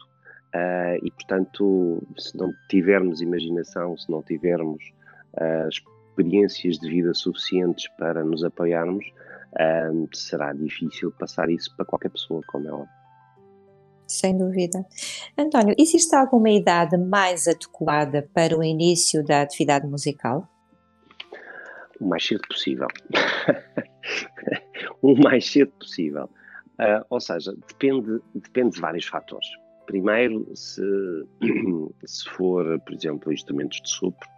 E portanto, se não tivermos imaginação, se não tivermos as experiências de vida suficientes para nos apoiarmos, um, será difícil passar isso para qualquer pessoa, como óbvio. Sem dúvida. António, existe alguma idade mais adequada para o início da atividade musical? O mais cedo possível. (laughs) o mais cedo possível. Uh, ou seja, depende, depende de vários fatores. Primeiro, se, (clears throat) se for, por exemplo, instrumentos de sopro,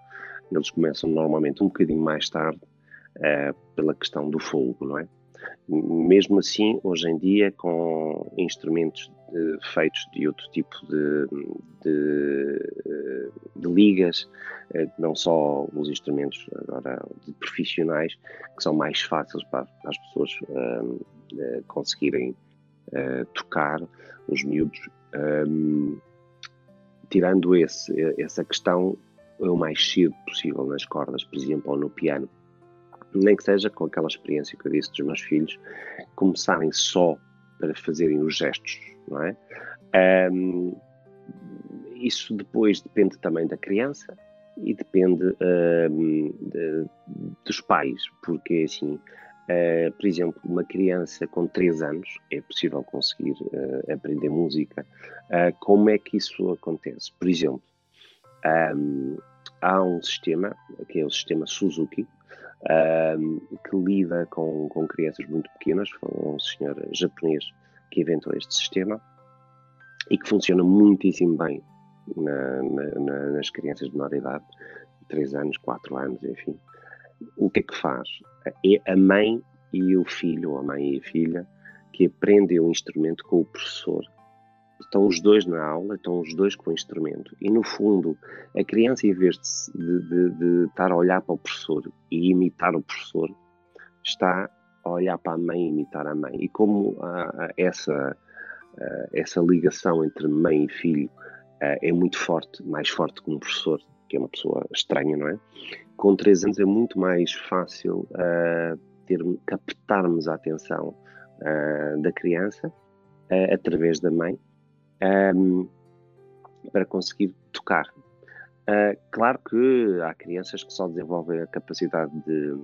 eles começam normalmente um bocadinho mais tarde uh, pela questão do fogo, não é? Mesmo assim, hoje em dia, com instrumentos de, feitos de outro tipo de, de, de ligas, eh, não só os instrumentos agora de profissionais, que são mais fáceis para, para as pessoas uh, conseguirem uh, tocar, os miúdos. Um, tirando esse, essa questão, o mais cedo possível nas cordas, por exemplo, ou no piano. Nem que seja com aquela experiência que eu disse dos meus filhos, começarem só para fazerem os gestos, não é? Um, isso depois depende também da criança e depende um, de, dos pais, porque assim, uh, por exemplo, uma criança com 3 anos é possível conseguir uh, aprender música. Uh, como é que isso acontece? Por exemplo, um, há um sistema, que é o sistema Suzuki, um, que lida com, com crianças muito pequenas. Foi um senhor japonês que inventou este sistema e que funciona muitíssimo bem na, na, nas crianças de menor idade, 3 anos, 4 anos, enfim. O que é que faz? É a mãe e o filho, ou a mãe e a filha, que aprendem o instrumento com o professor estão os dois na aula, estão os dois com o instrumento. E no fundo, a criança, em vez de, de, de, estar a olhar para o professor e imitar o professor, está a olhar para a mãe e imitar a mãe. E como há essa, essa ligação entre mãe e filho é muito forte, mais forte que um professor, que é uma pessoa estranha, não é? Com três anos é muito mais fácil ter, captarmos a atenção da criança através da mãe um, para conseguir tocar. Uh, claro que há crianças que só desenvolvem a capacidade de,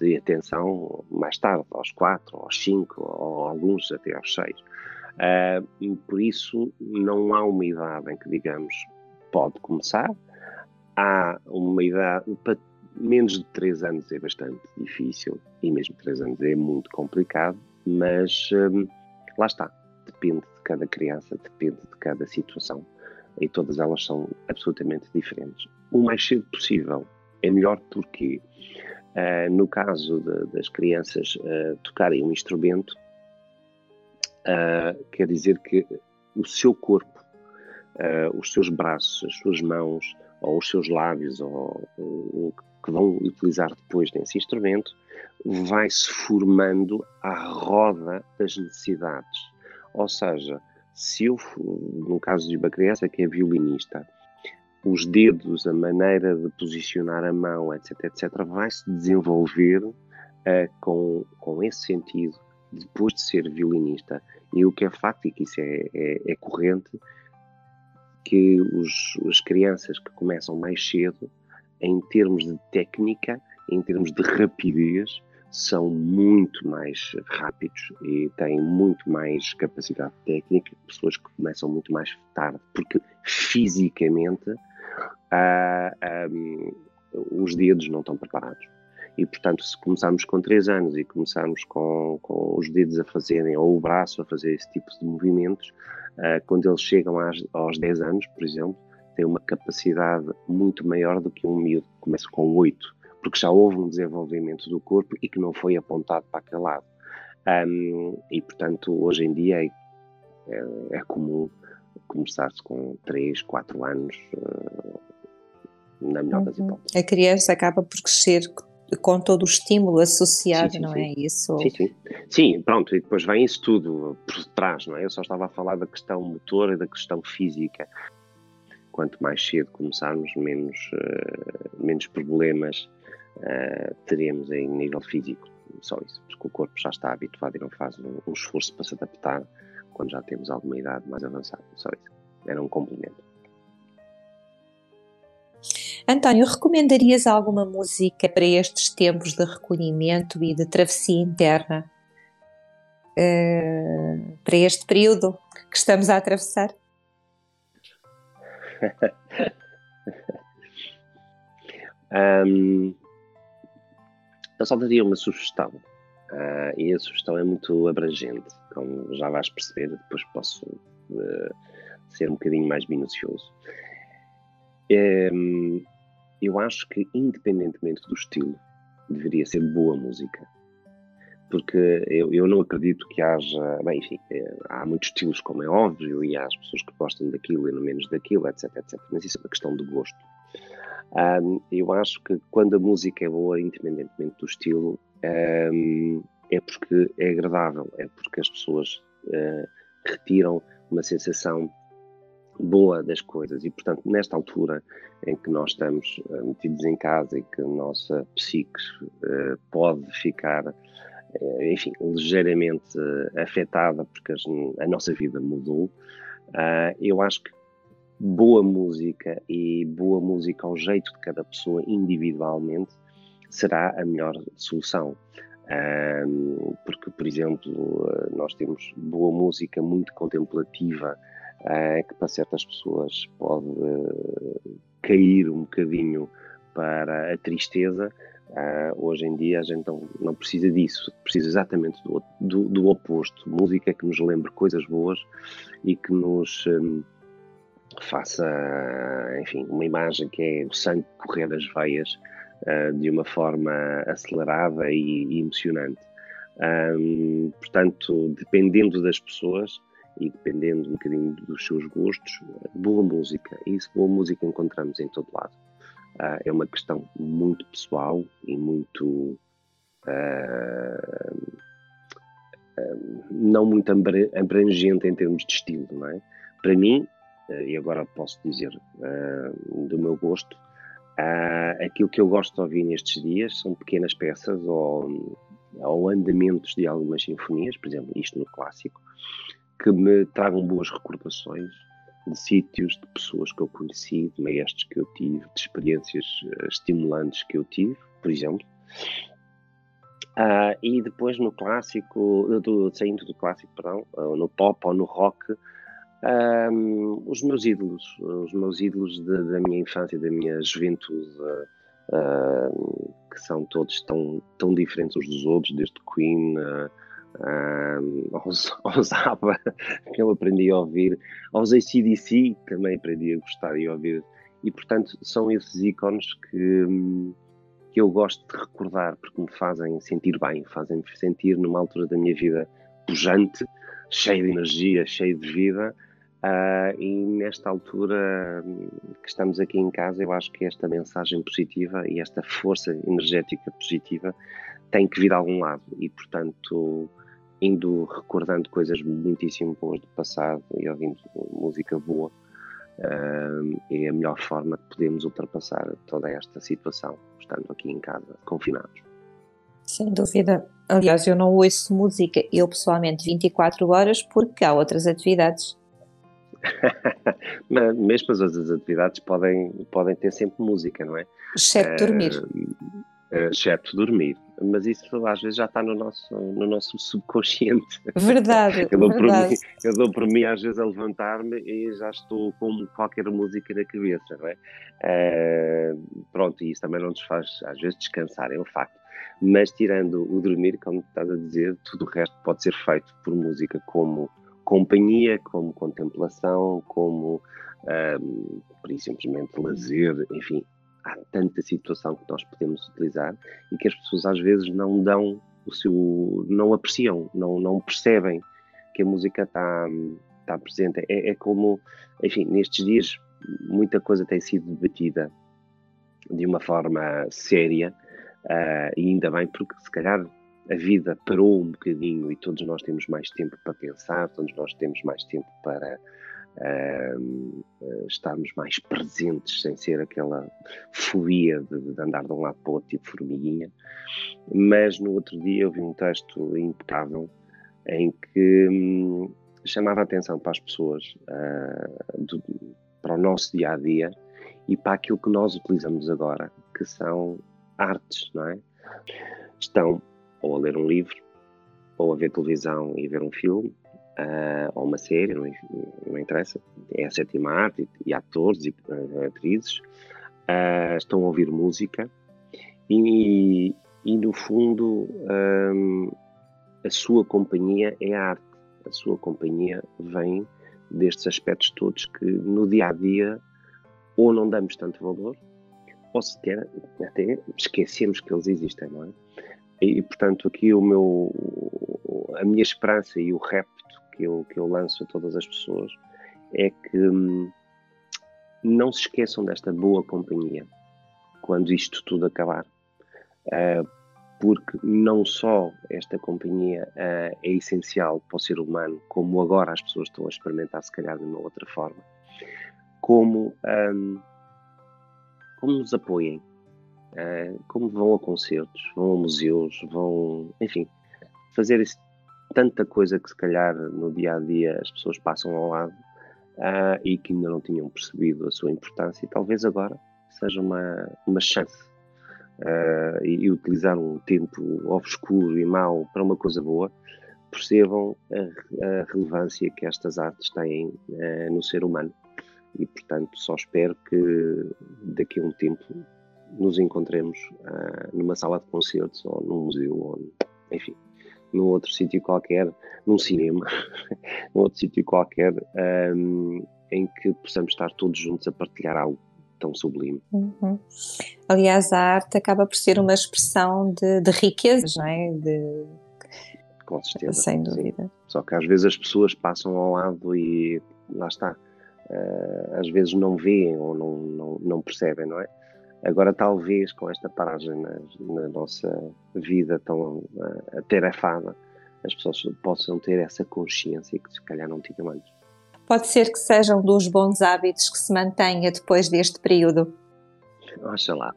de atenção mais tarde, aos 4, aos 5, ou alguns até aos 6. Uh, por isso, não há uma idade em que, digamos, pode começar. Há uma idade, para menos de 3 anos é bastante difícil, e mesmo 3 anos é muito complicado, mas hum, lá está, depende de cada criança, depende de cada situação, e todas elas são absolutamente diferentes. O mais cedo possível é melhor porque, uh, no caso de, das crianças uh, tocarem um instrumento, uh, quer dizer que o seu corpo, os seus braços, as suas mãos, ou os seus lábios, ou o que vão utilizar depois nesse instrumento, vai se formando à roda das necessidades. Ou seja, se eu, no caso de uma criança que é violinista, os dedos, a maneira de posicionar a mão, etc., etc., vai se desenvolver uh, com, com esse sentido depois de ser violinista. E o que é facto, e que isso é, é, é corrente, que os, as crianças que começam mais cedo, em termos de técnica, em termos de rapidez, são muito mais rápidos e têm muito mais capacidade técnica que pessoas que começam muito mais tarde, porque fisicamente ah, ah, os dedos não estão preparados. E, portanto, se começarmos com 3 anos e começarmos com, com os dedos a fazerem, ou o braço a fazer esse tipo de movimentos, ah, quando eles chegam às, aos 10 anos, por exemplo, têm uma capacidade muito maior do que um miúdo que começa com 8 porque já houve um desenvolvimento do corpo e que não foi apontado para aquele lado. Um, e, portanto, hoje em dia é, é, é comum começar-se com 3, 4 anos, uh, na melhor uhum. das hipóteses. A criança acaba por crescer com todo o estímulo associado, sim, sim, não sim. é isso? Sim, sim. Sim, pronto, e depois vem isso tudo por trás, não é? Eu só estava a falar da questão motora e da questão física. Quanto mais cedo começarmos, menos, uh, menos problemas uh, teremos em nível físico. Só isso, porque o corpo já está habituado e não faz um, um esforço para se adaptar quando já temos alguma idade mais avançada. Só isso. Era um complemento. António, recomendarias alguma música para estes tempos de recolhimento e de travessia interna? Uh, para este período que estamos a atravessar? (laughs) um, eu só daria uma sugestão. Uh, e a sugestão é muito abrangente, como já vais perceber, depois posso uh, ser um bocadinho mais minucioso. Um, eu acho que, independentemente do estilo, deveria ser boa música. Porque eu, eu não acredito que haja. Bem, enfim, é, há muitos estilos, como é óbvio, e há as pessoas que gostam daquilo e não menos daquilo, etc, etc. Mas isso é uma questão de gosto. Um, eu acho que quando a música é boa, independentemente do estilo, um, é porque é agradável, é porque as pessoas uh, retiram uma sensação boa das coisas e, portanto, nesta altura em que nós estamos uh, metidos em casa e que a nossa psique uh, pode ficar, uh, enfim, ligeiramente afetada porque a nossa vida mudou, eu acho que boa música e boa música ao jeito de cada pessoa individualmente será a melhor solução. Porque, por exemplo, nós temos boa música muito contemplativa uh, que para certas pessoas pode uh, cair um bocadinho para a tristeza. Uh, hoje em dia a gente não, não precisa disso, precisa exatamente do, do, do, oposto. Música que nos lembre coisas boas e que nos. Um, faça, enfim, uma imagem que é o sangue correr das veias de uma forma acelerada e, emocionante. Um, portanto, dependendo das pessoas e dependendo um bocadinho dos seus gostos, boa música, e isso, boa música encontramos em todo lado. Uh, é uma questão muito pessoal e muito. Uh, não muito abrangente em termos de estilo, não é? Para mim, e agora posso dizer uh, do meu gosto, uh, aquilo que eu gosto de ouvir nestes dias são pequenas peças ou, ou andamentos de algumas sinfonias, por exemplo, isto no clássico, que me tragam boas recordações de sítios, de pessoas que eu conheci, de maestros que eu tive, de experiências uh, estimulantes que eu tive, por exemplo. Uh, e depois no clássico, do, saindo do clássico, perdão, no pop ou no rock, Um, os meus ídolos, os meus ídolos de, da minha infância, da minha juventude, uh, que são todos tão, tão diferentes uns dos outros, desde Queen uh, (laughs) aos, aos ABBA, que eu aprendi a ouvir, aos ACDC, também aprendi a gostar e ouvir, e portanto são esses ícones que, que eu gosto de recordar, porque me fazem sentir bem, fazem-me sentir numa altura da minha vida pujante, cheio de energia, cheio de vida, Uh, e nesta altura que estamos aqui em casa, eu acho que esta mensagem positiva e esta força energética positiva tem que vir de algum lado. E, portanto, indo recordando coisas muitíssimo boas do passado e ouvindo música boa, uh, é a melhor forma que podemos ultrapassar toda esta situação, estando aqui em casa, confinados. Sem dúvida. Aliás, eu não ouço música, eu pessoalmente, 24 horas, porque há outras atividades (laughs) Mas mesmo as outras atividades podem, podem ter sempre música, não é? Exceto dormir. Uh, exceto dormir. Mas isso às vezes já está no nosso, no nosso subconsciente. Verdade. eu, dou verdade. Mim, eu dou por mim às vezes a levantar-me e já estou com qualquer música na cabeça, não é? Uh, pronto, e isso também não nos faz às vezes descansar, é um facto. Mas tirando o dormir, como estás a dizer, tudo o resto pode ser feito por música como companhia, como contemplação, como um, simplesmente lazer, enfim, há tanta situação que nós podemos utilizar e que as pessoas às vezes não dão o seu, não apreciam, não, não percebem que a música está, está presente. É, é como, enfim, nestes dias muita coisa tem sido debatida de uma forma séria uh, e ainda bem porque se calhar a vida parou um bocadinho e todos nós temos mais tempo para pensar, todos nós temos mais tempo para estarmos mais presentes, sem ser aquela fobia de, de, andar de um lado para o outro, tipo formiguinha. Mas no outro dia eu vi um texto impecável em que um, chamava a atenção para as pessoas, uh, do, para o nosso dia a dia e para aquilo que nós utilizamos agora, que são artes, não é? Estão ou a ler um livro, ou a ver televisão e ver um filme, uh, ou uma série, não, não, interessa. É a sétima arte, e, e atores e uh, atrizes uh, estão a ouvir música e, e no fundo, um, a sua companhia é a arte. A sua companhia vem destes aspectos todos que no dia a dia ou não damos tanto valor, ou sequer até esquecemos que eles existem, não é? E, portanto, aqui o meu, a minha esperança e o repto que eu, que eu lanço a todas as pessoas é que hum, não se esqueçam desta boa companhia quando isto tudo acabar. Uh, porque não só esta companhia uh, é essencial para o ser humano, como agora as pessoas estão a experimentar, se calhar de uma outra forma, como, um, como nos apoiem, uh, como vão a concertos, vão a museus, vão, enfim, fazer isso, tanta coisa que se calhar no dia a dia as pessoas passam ao lado uh, e que ainda não tinham percebido a sua importância e talvez agora seja uma, uma chance uh, e, e, utilizar um tempo obscuro e mau para uma coisa boa percebam a, a relevância que estas artes têm uh, no ser humano. E portanto só espero que daqui a um tempo nos encontremos numa sala de concertos ou num museu, ou, enfim, num outro sítio qualquer, num cinema, (laughs) num outro sítio qualquer, um, em que possamos estar todos juntos a partilhar algo tão sublime. Uhum. Aliás, a arte acaba por ser uma expressão de, de riquezas, não é? De... Com certeza. Sem dúvida. Sim. Só que às vezes as pessoas passam ao lado e lá está. Uh, às vezes não veem ou não, não, não percebem, não é? Agora, talvez com esta paragem na, na nossa vida tão uh, atarefada, as pessoas possam ter essa consciência que se calhar não tinham antes. Pode ser que sejam dos bons hábitos que se mantenha depois deste período. Oxalá.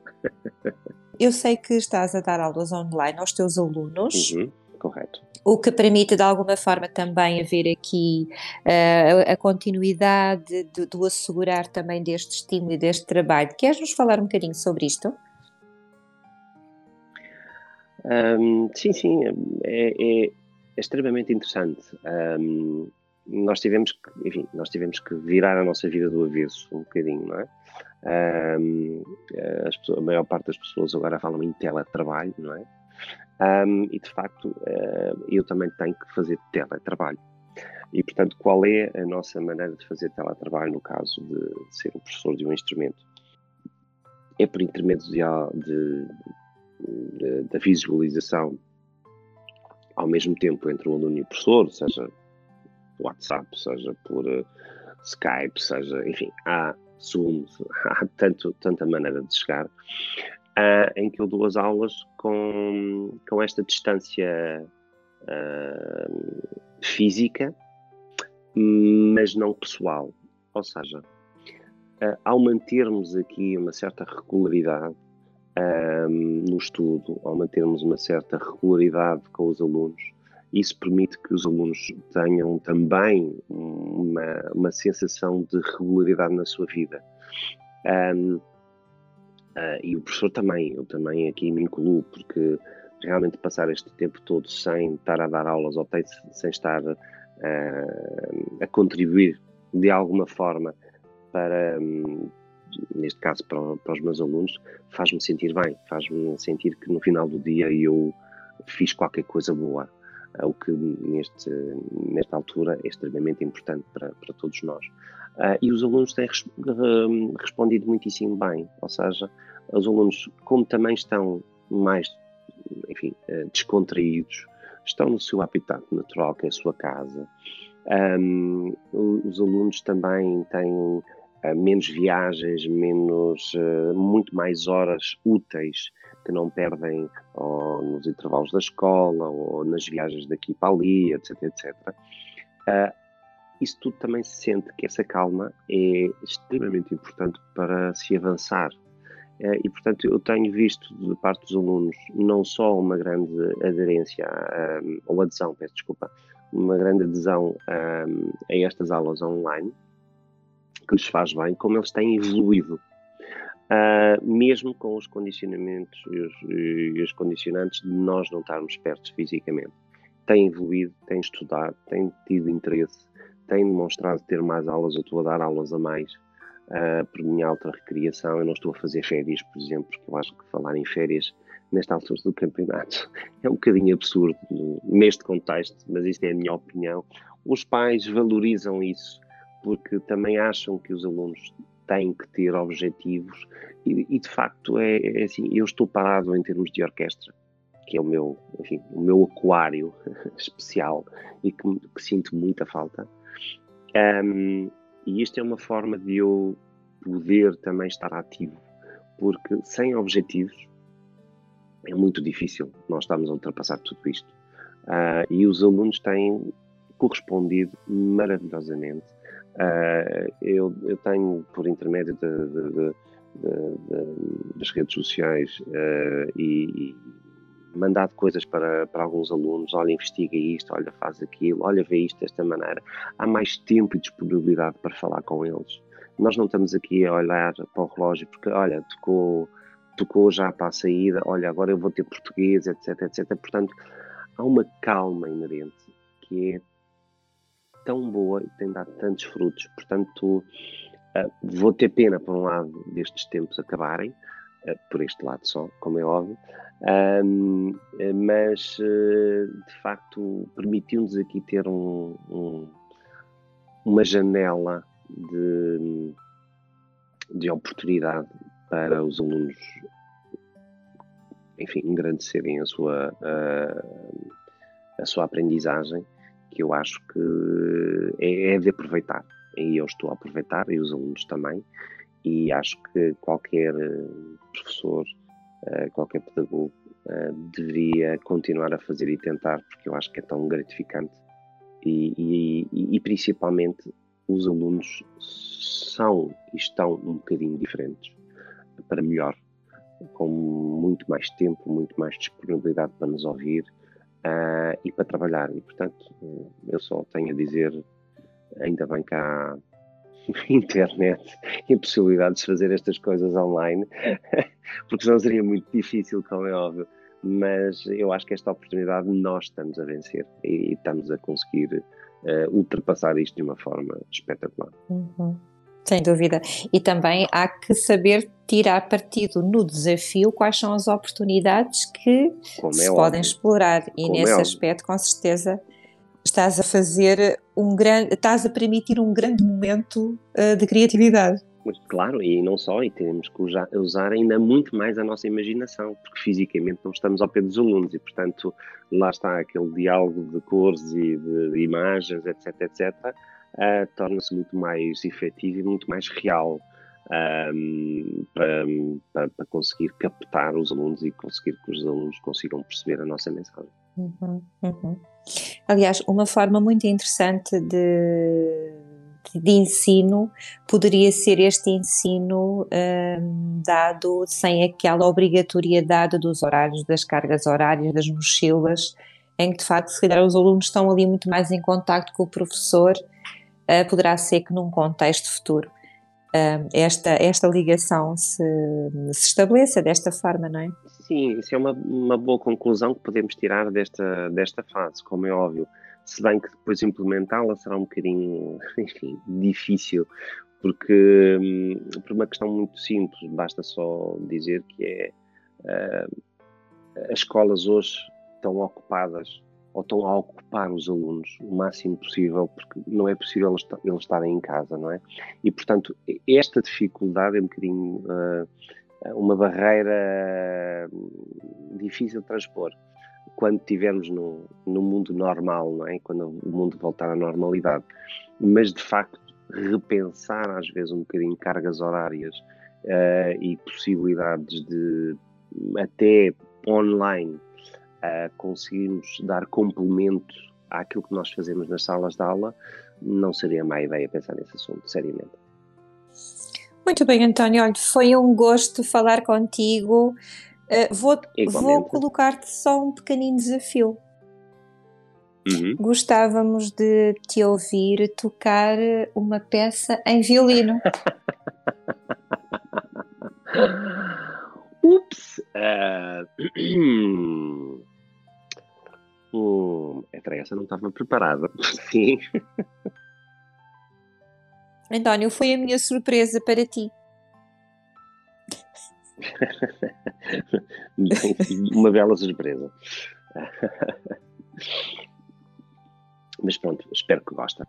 Eu sei que estás a dar aulas online aos teus alunos. Uhum, correto o que permite de alguma forma também haver aqui uh, a continuidade do, do, assegurar também deste estímulo e deste trabalho. Queres nos falar um bocadinho sobre isto? Um, sim, sim, é, é, é, extremamente interessante. Um, nós tivemos que, enfim, nós tivemos que virar a nossa vida do avesso um bocadinho, não é? Um, pessoas, a maior parte das pessoas agora falam em teletrabalho, não é? Um, e de facto, uh, eu também tenho que fazer teletrabalho. E portanto, qual é a nossa maneira de fazer teletrabalho no caso de ser um professor de um instrumento? É por intermédio de, de, de, da visualização ao mesmo tempo entre o aluno e o professor, seja WhatsApp, seja por uh, Skype, seja, enfim, há Zoom, (laughs) há tanto, tanta maneira de chegar, uh, em que eu dou as aulas com, com esta distância uh, física, mas não pessoal. Ou seja, uh, ao mantermos aqui uma certa regularidade no estudo, ao mantermos uma certa regularidade com os alunos, isso permite que os alunos tenham também uma, uma sensação de regularidade na sua vida. Um, ah, e o professor também, eu também aqui me incluo, porque realmente passar este tempo todo sem estar a dar aulas ou sem estar uh, a contribuir de alguma forma para, um, neste caso, para, para os meus alunos, faz-me sentir bem, faz-me sentir que no final do dia eu fiz qualquer coisa boa o que neste, nesta altura é extremamente importante para, para todos nós. Uh, e os alunos têm uh, respondido muitíssimo bem, ou seja, os alunos, como também estão mais, enfim, uh, descontraídos, estão no seu habitat natural, que é a sua casa. Um, os alunos também têm menos viagens, menos, muito mais horas úteis que não perdem ou nos intervalos da escola ou nas viagens daqui para ali, etc, etc. Uh, isso tudo também se sente que essa calma é extremamente importante para se avançar. E, portanto, eu tenho visto de parte dos alunos não só uma grande aderência, ou adesão, peço desculpa, uma grande adesão um, a estas aulas online, que lhes faz bem, como eles têm evoluído Uh, mesmo com os condicionamentos e os, e os, condicionantes de nós não estarmos perto fisicamente. Tem evoluído, tem estudado, tem tido interesse, tem demonstrado ter mais aulas. Eu estou a dar aulas a mais uh, por minha alta recriação. Eu não estou a fazer férias, por exemplo, porque eu acho que falar em férias nesta altura do campeonato (laughs) é um bocadinho absurdo neste contexto, mas isto é a minha opinião. Os pais valorizam isso porque também acham que os alunos tem que ter objetivos e, e de facto é, é, assim, eu estou parado em termos de orquestra, que é o meu, enfim, o meu aquário (laughs) especial e que, que sinto muita falta. Um, e isto é uma forma de eu poder também estar ativo, porque sem objetivos é muito difícil nós estarmos a ultrapassar tudo isto. Uh, e os alunos têm correspondido maravilhosamente Uh, eu, eu, tenho, por intermédio de, de, de, das redes sociais uh, e, e, mandado coisas para, para alguns alunos: olha, investiga isto, olha, faz aquilo, olha, vê isto desta maneira. Há mais tempo e disponibilidade para falar com eles. Nós não estamos aqui a olhar para o relógio porque, olha, tocou, tocou já para a saída, olha, agora eu vou ter português, etc, etc. Portanto, há uma calma inerente que é tão boa e tem dado tantos frutos. Portanto, uh, vou ter pena, por um lado, destes tempos acabarem, uh, por este lado só, como é óbvio, um, mas de facto permitiu-nos aqui ter um, um, uma janela de, de oportunidade para os alunos, enfim, engrandecerem a sua, a, a sua aprendizagem que eu acho que é, é de aproveitar. E eu estou a aproveitar, e os alunos também, e acho que qualquer eh, professor, eh, qualquer pedagogo eh, deveria continuar a fazer e tentar, porque eu acho que é tão gratificante. E, e, e principalmente os alunos são e estão um bocadinho diferentes, para melhor, com muito mais tempo, muito mais disponibilidade para nos ouvir, uh, e para trabalhar. E, portanto, eu só tenho a dizer, ainda bem que há (laughs) internet e a possibilidade de fazer estas coisas online, (laughs) porque senão seria muito difícil, como é óbvio. Mas eu acho que esta oportunidade nós estamos a vencer e estamos a conseguir ultrapassar isto de uma forma espetacular. Uhum. Sem dúvida. E também há que saber tirar partido no desafio quais são as oportunidades que Como se é podem explorar. E Como nesse é aspecto, com certeza, estás a fazer um grande, estás a permitir um grande momento uh, de criatividade. Mas, claro, e não só, e temos que usar, usar, ainda muito mais a nossa imaginação, porque fisicamente não estamos ao pé dos alunos e, portanto, lá está aquele diálogo de cores e de, de imagens, etc, etc, uh, torna-se muito mais efetivo e muito mais real um, para, para, para, conseguir captar os alunos e conseguir que os alunos consigam perceber a nossa mensagem. Uhum, uhum. Aliás, uma forma muito interessante de, de ensino poderia ser este ensino um, dado sem aquela obrigatoriedade dos horários, das cargas horárias, das mochilas, em que de facto, se calhar, os alunos estão ali muito mais em contato com o professor uh, poderá ser que num contexto futuro uh, esta, esta ligação se, se estabeleça desta forma, não é? Sim, isso é uma, uma boa conclusão que podemos tirar desta, desta fase, como é óbvio. Se bem que depois implementá-la será um bocadinho, (laughs) enfim, difícil, porque hum, por uma questão muito simples, basta só dizer que é uh, as escolas hoje estão ocupadas ou estão a ocupar os alunos o máximo possível, porque não é possível eles, eles estarem em casa, não é? E, portanto, esta dificuldade é um bocadinho uh, uma barreira difícil de transpor. Quando estivermos no, no mundo normal, não é? Quando o mundo voltar à normalidade. Mas, de facto, repensar às vezes um bocadinho cargas horárias uh, e possibilidades de até online uh, conseguirmos dar complemento àquilo que nós fazemos nas salas de aula, não seria má ideia pensar nesse assunto, seriamente. Muito bem, António, olha, foi um gosto falar contigo. Uh, vou, vou colocar-te só um pequenino desafio. Uhum. Gostávamos de te ouvir tocar uma peça em violino. (laughs) Ups! Uh... (clears throat) hum, essa não estava preparada. (laughs) Sim. António, foi a minha surpresa para ti. Uma bela surpresa. (laughs) Mas pronto, espero que gostem.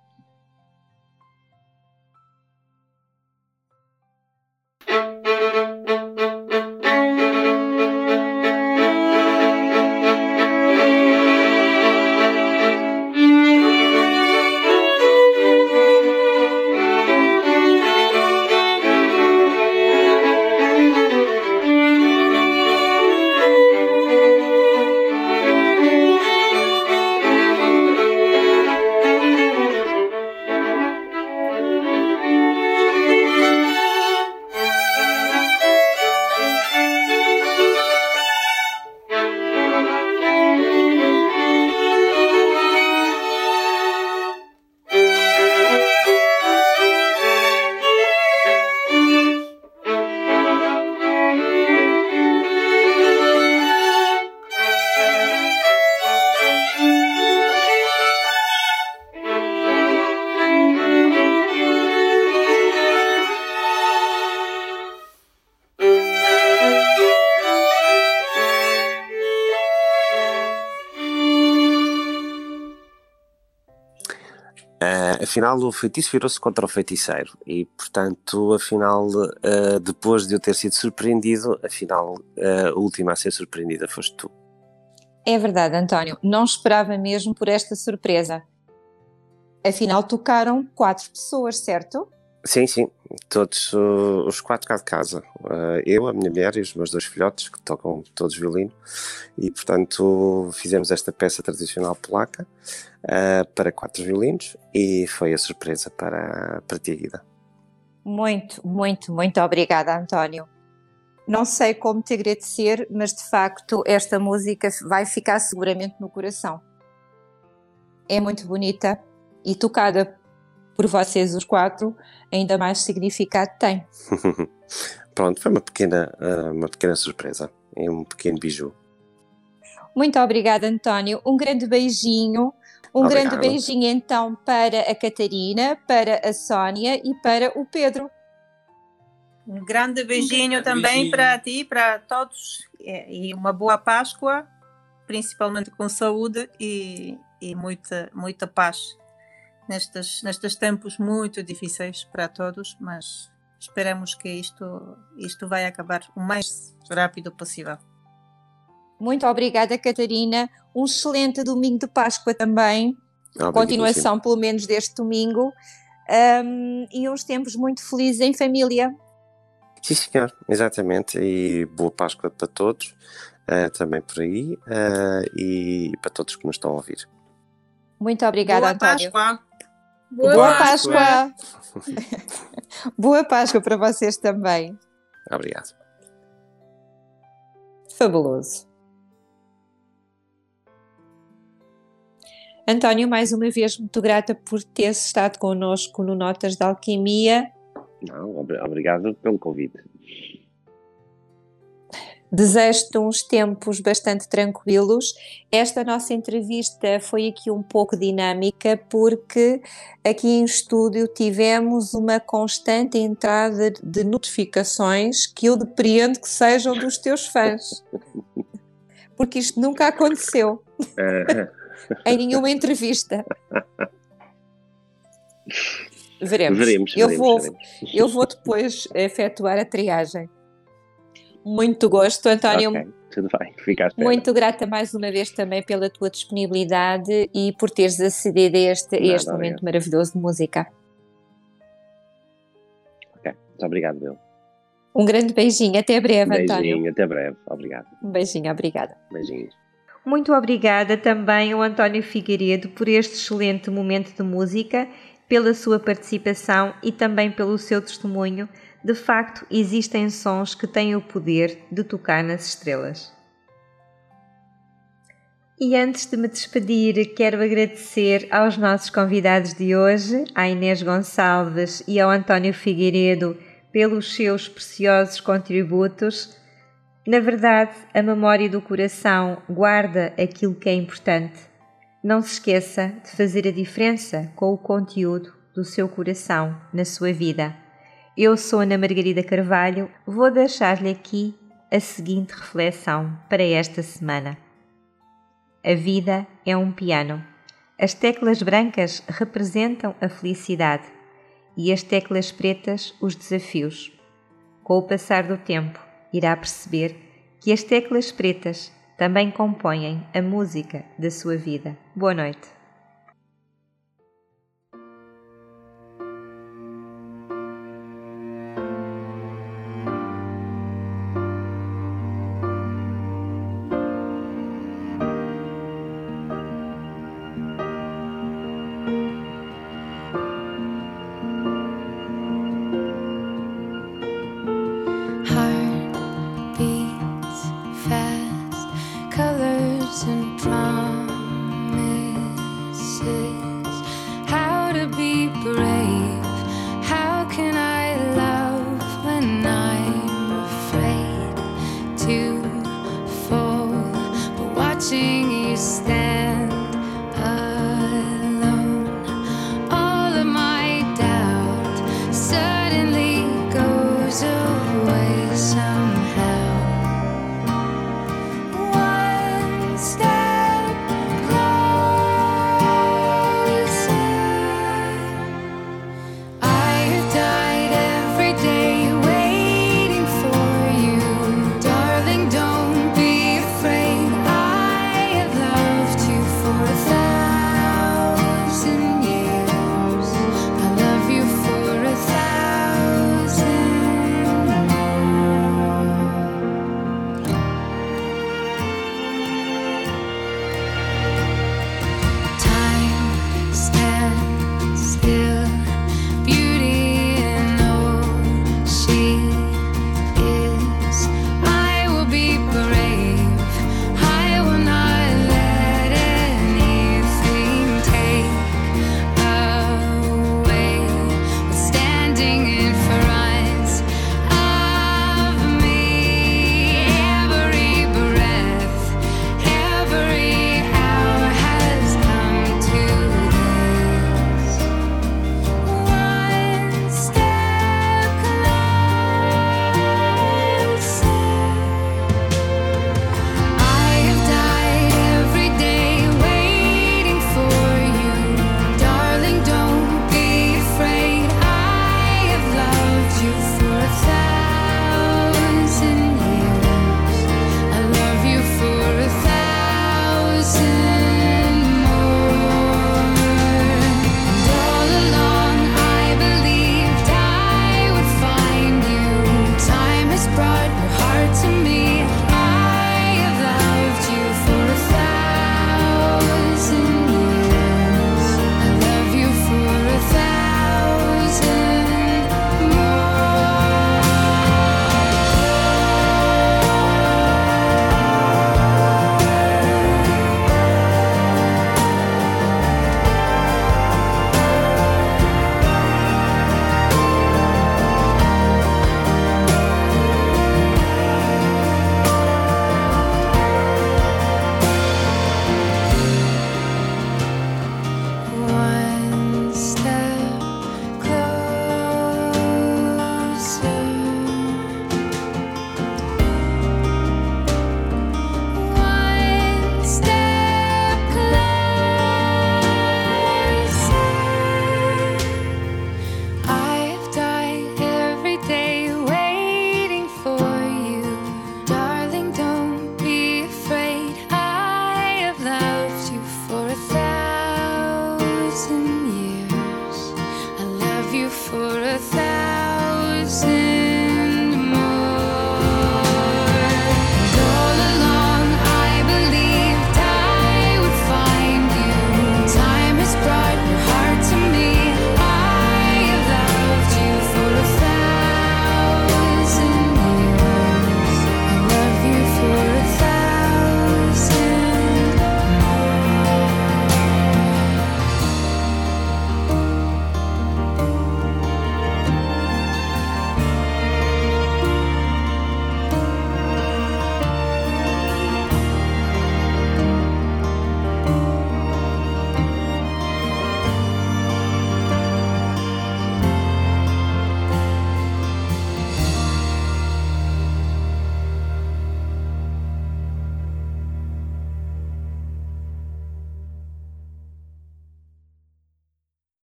Afinal o feitiço virou-se contra o feiticeiro e, portanto, afinal, uh, depois de eu ter sido surpreendido, afinal, uh, a última a ser surpreendida foste tu. É verdade, António. Não esperava mesmo por esta surpresa. Afinal, tocaram quatro pessoas, certo? Sim, sim. Todos uh, os quatro cá de casa. Uh, eu, a minha mulher e os meus dois filhotes, que tocam todos violino. E, portanto, fizemos esta peça tradicional polaca uh, para quatro violinos e foi a surpresa para, para ti, Guida. Muito, muito, muito obrigada, António. Não sei como te agradecer, mas de facto esta música vai ficar seguramente no coração. É muito bonita e tocada por vocês os quatro, ainda mais significado tem. (laughs) Pronto, foi uma pequena, uma pequena surpresa e um pequeno biju. Muito obrigada, António. Um grande beijinho Um Obrigado. grande beijinho então para a Catarina, para a Sónia e para o Pedro. Um grande beijinho Um também beijinho. para ti, para todos e e uma boa Páscoa, principalmente com saúde e, e muita, muita paz nestes, nestes tempos muito difíceis para todos, mas esperamos que isto, isto vai acabar o mais rápido possível. Muito obrigada, Catarina. Um excelente domingo de Páscoa também. Obrigadíssimo. Continuação, pelo menos, deste domingo. Um, e uns tempos muito felizes em família. Sim, senhor, exatamente. E boa Páscoa para todos, eh, também por aí, eh, e para todos que nos estão a ouvir. Muito obrigada, boa António. Páscoa! Boa, Boa Páscoa. Páscoa! (laughs) Boa Páscoa para vocês também. Obrigado. Fabuloso. António, mais uma vez, muito grata por ter estado connosco no Notas da Alquimia. Não, ob- obrigado pelo convite. Desejo-te uns tempos bastante tranquilos. Esta nossa entrevista foi aqui um pouco dinâmica porque aqui em estúdio tivemos uma constante entrada de notificações que eu depreendo que sejam dos teus fãs. Porque isto nunca aconteceu Eh, em nenhuma entrevista. (laughs) Veremos. veremos, eu, veremos, vou, veremos. eu vou depois efetuar a triagem. Muito gosto, António. Ok, tudo bem, fica. Muito grata mais uma vez também pela tua disponibilidade e por teres acedido a este, a Nada, este momento obrigado. maravilhoso de música. Ok, muito obrigado, meu. Um grande beijinho, até breve, António. Beijinho, até breve. Obrigado. Um beijinho, obrigada. Beijinhos. Muito obrigada também ao António Figueiredo por este excelente momento de música, pela sua participação e também pelo seu testemunho. De facto, existem sons que têm o poder de tocar nas estrelas. E antes de me despedir, quero agradecer aos nossos convidados de hoje, à Inês Gonçalves e ao António Figueiredo, pelos seus preciosos contributos. Na verdade, a memória do coração guarda aquilo que é importante. Não se esqueça de fazer a diferença com o conteúdo do seu coração na sua vida. Eu sou Ana Margarida Carvalho, vou deixar-lhe aqui a seguinte reflexão para esta semana. A vida é um piano. As teclas brancas representam a felicidade e as teclas pretas os desafios. Com o passar do tempo, irá perceber que as teclas pretas também compõem a música da sua vida. Boa noite.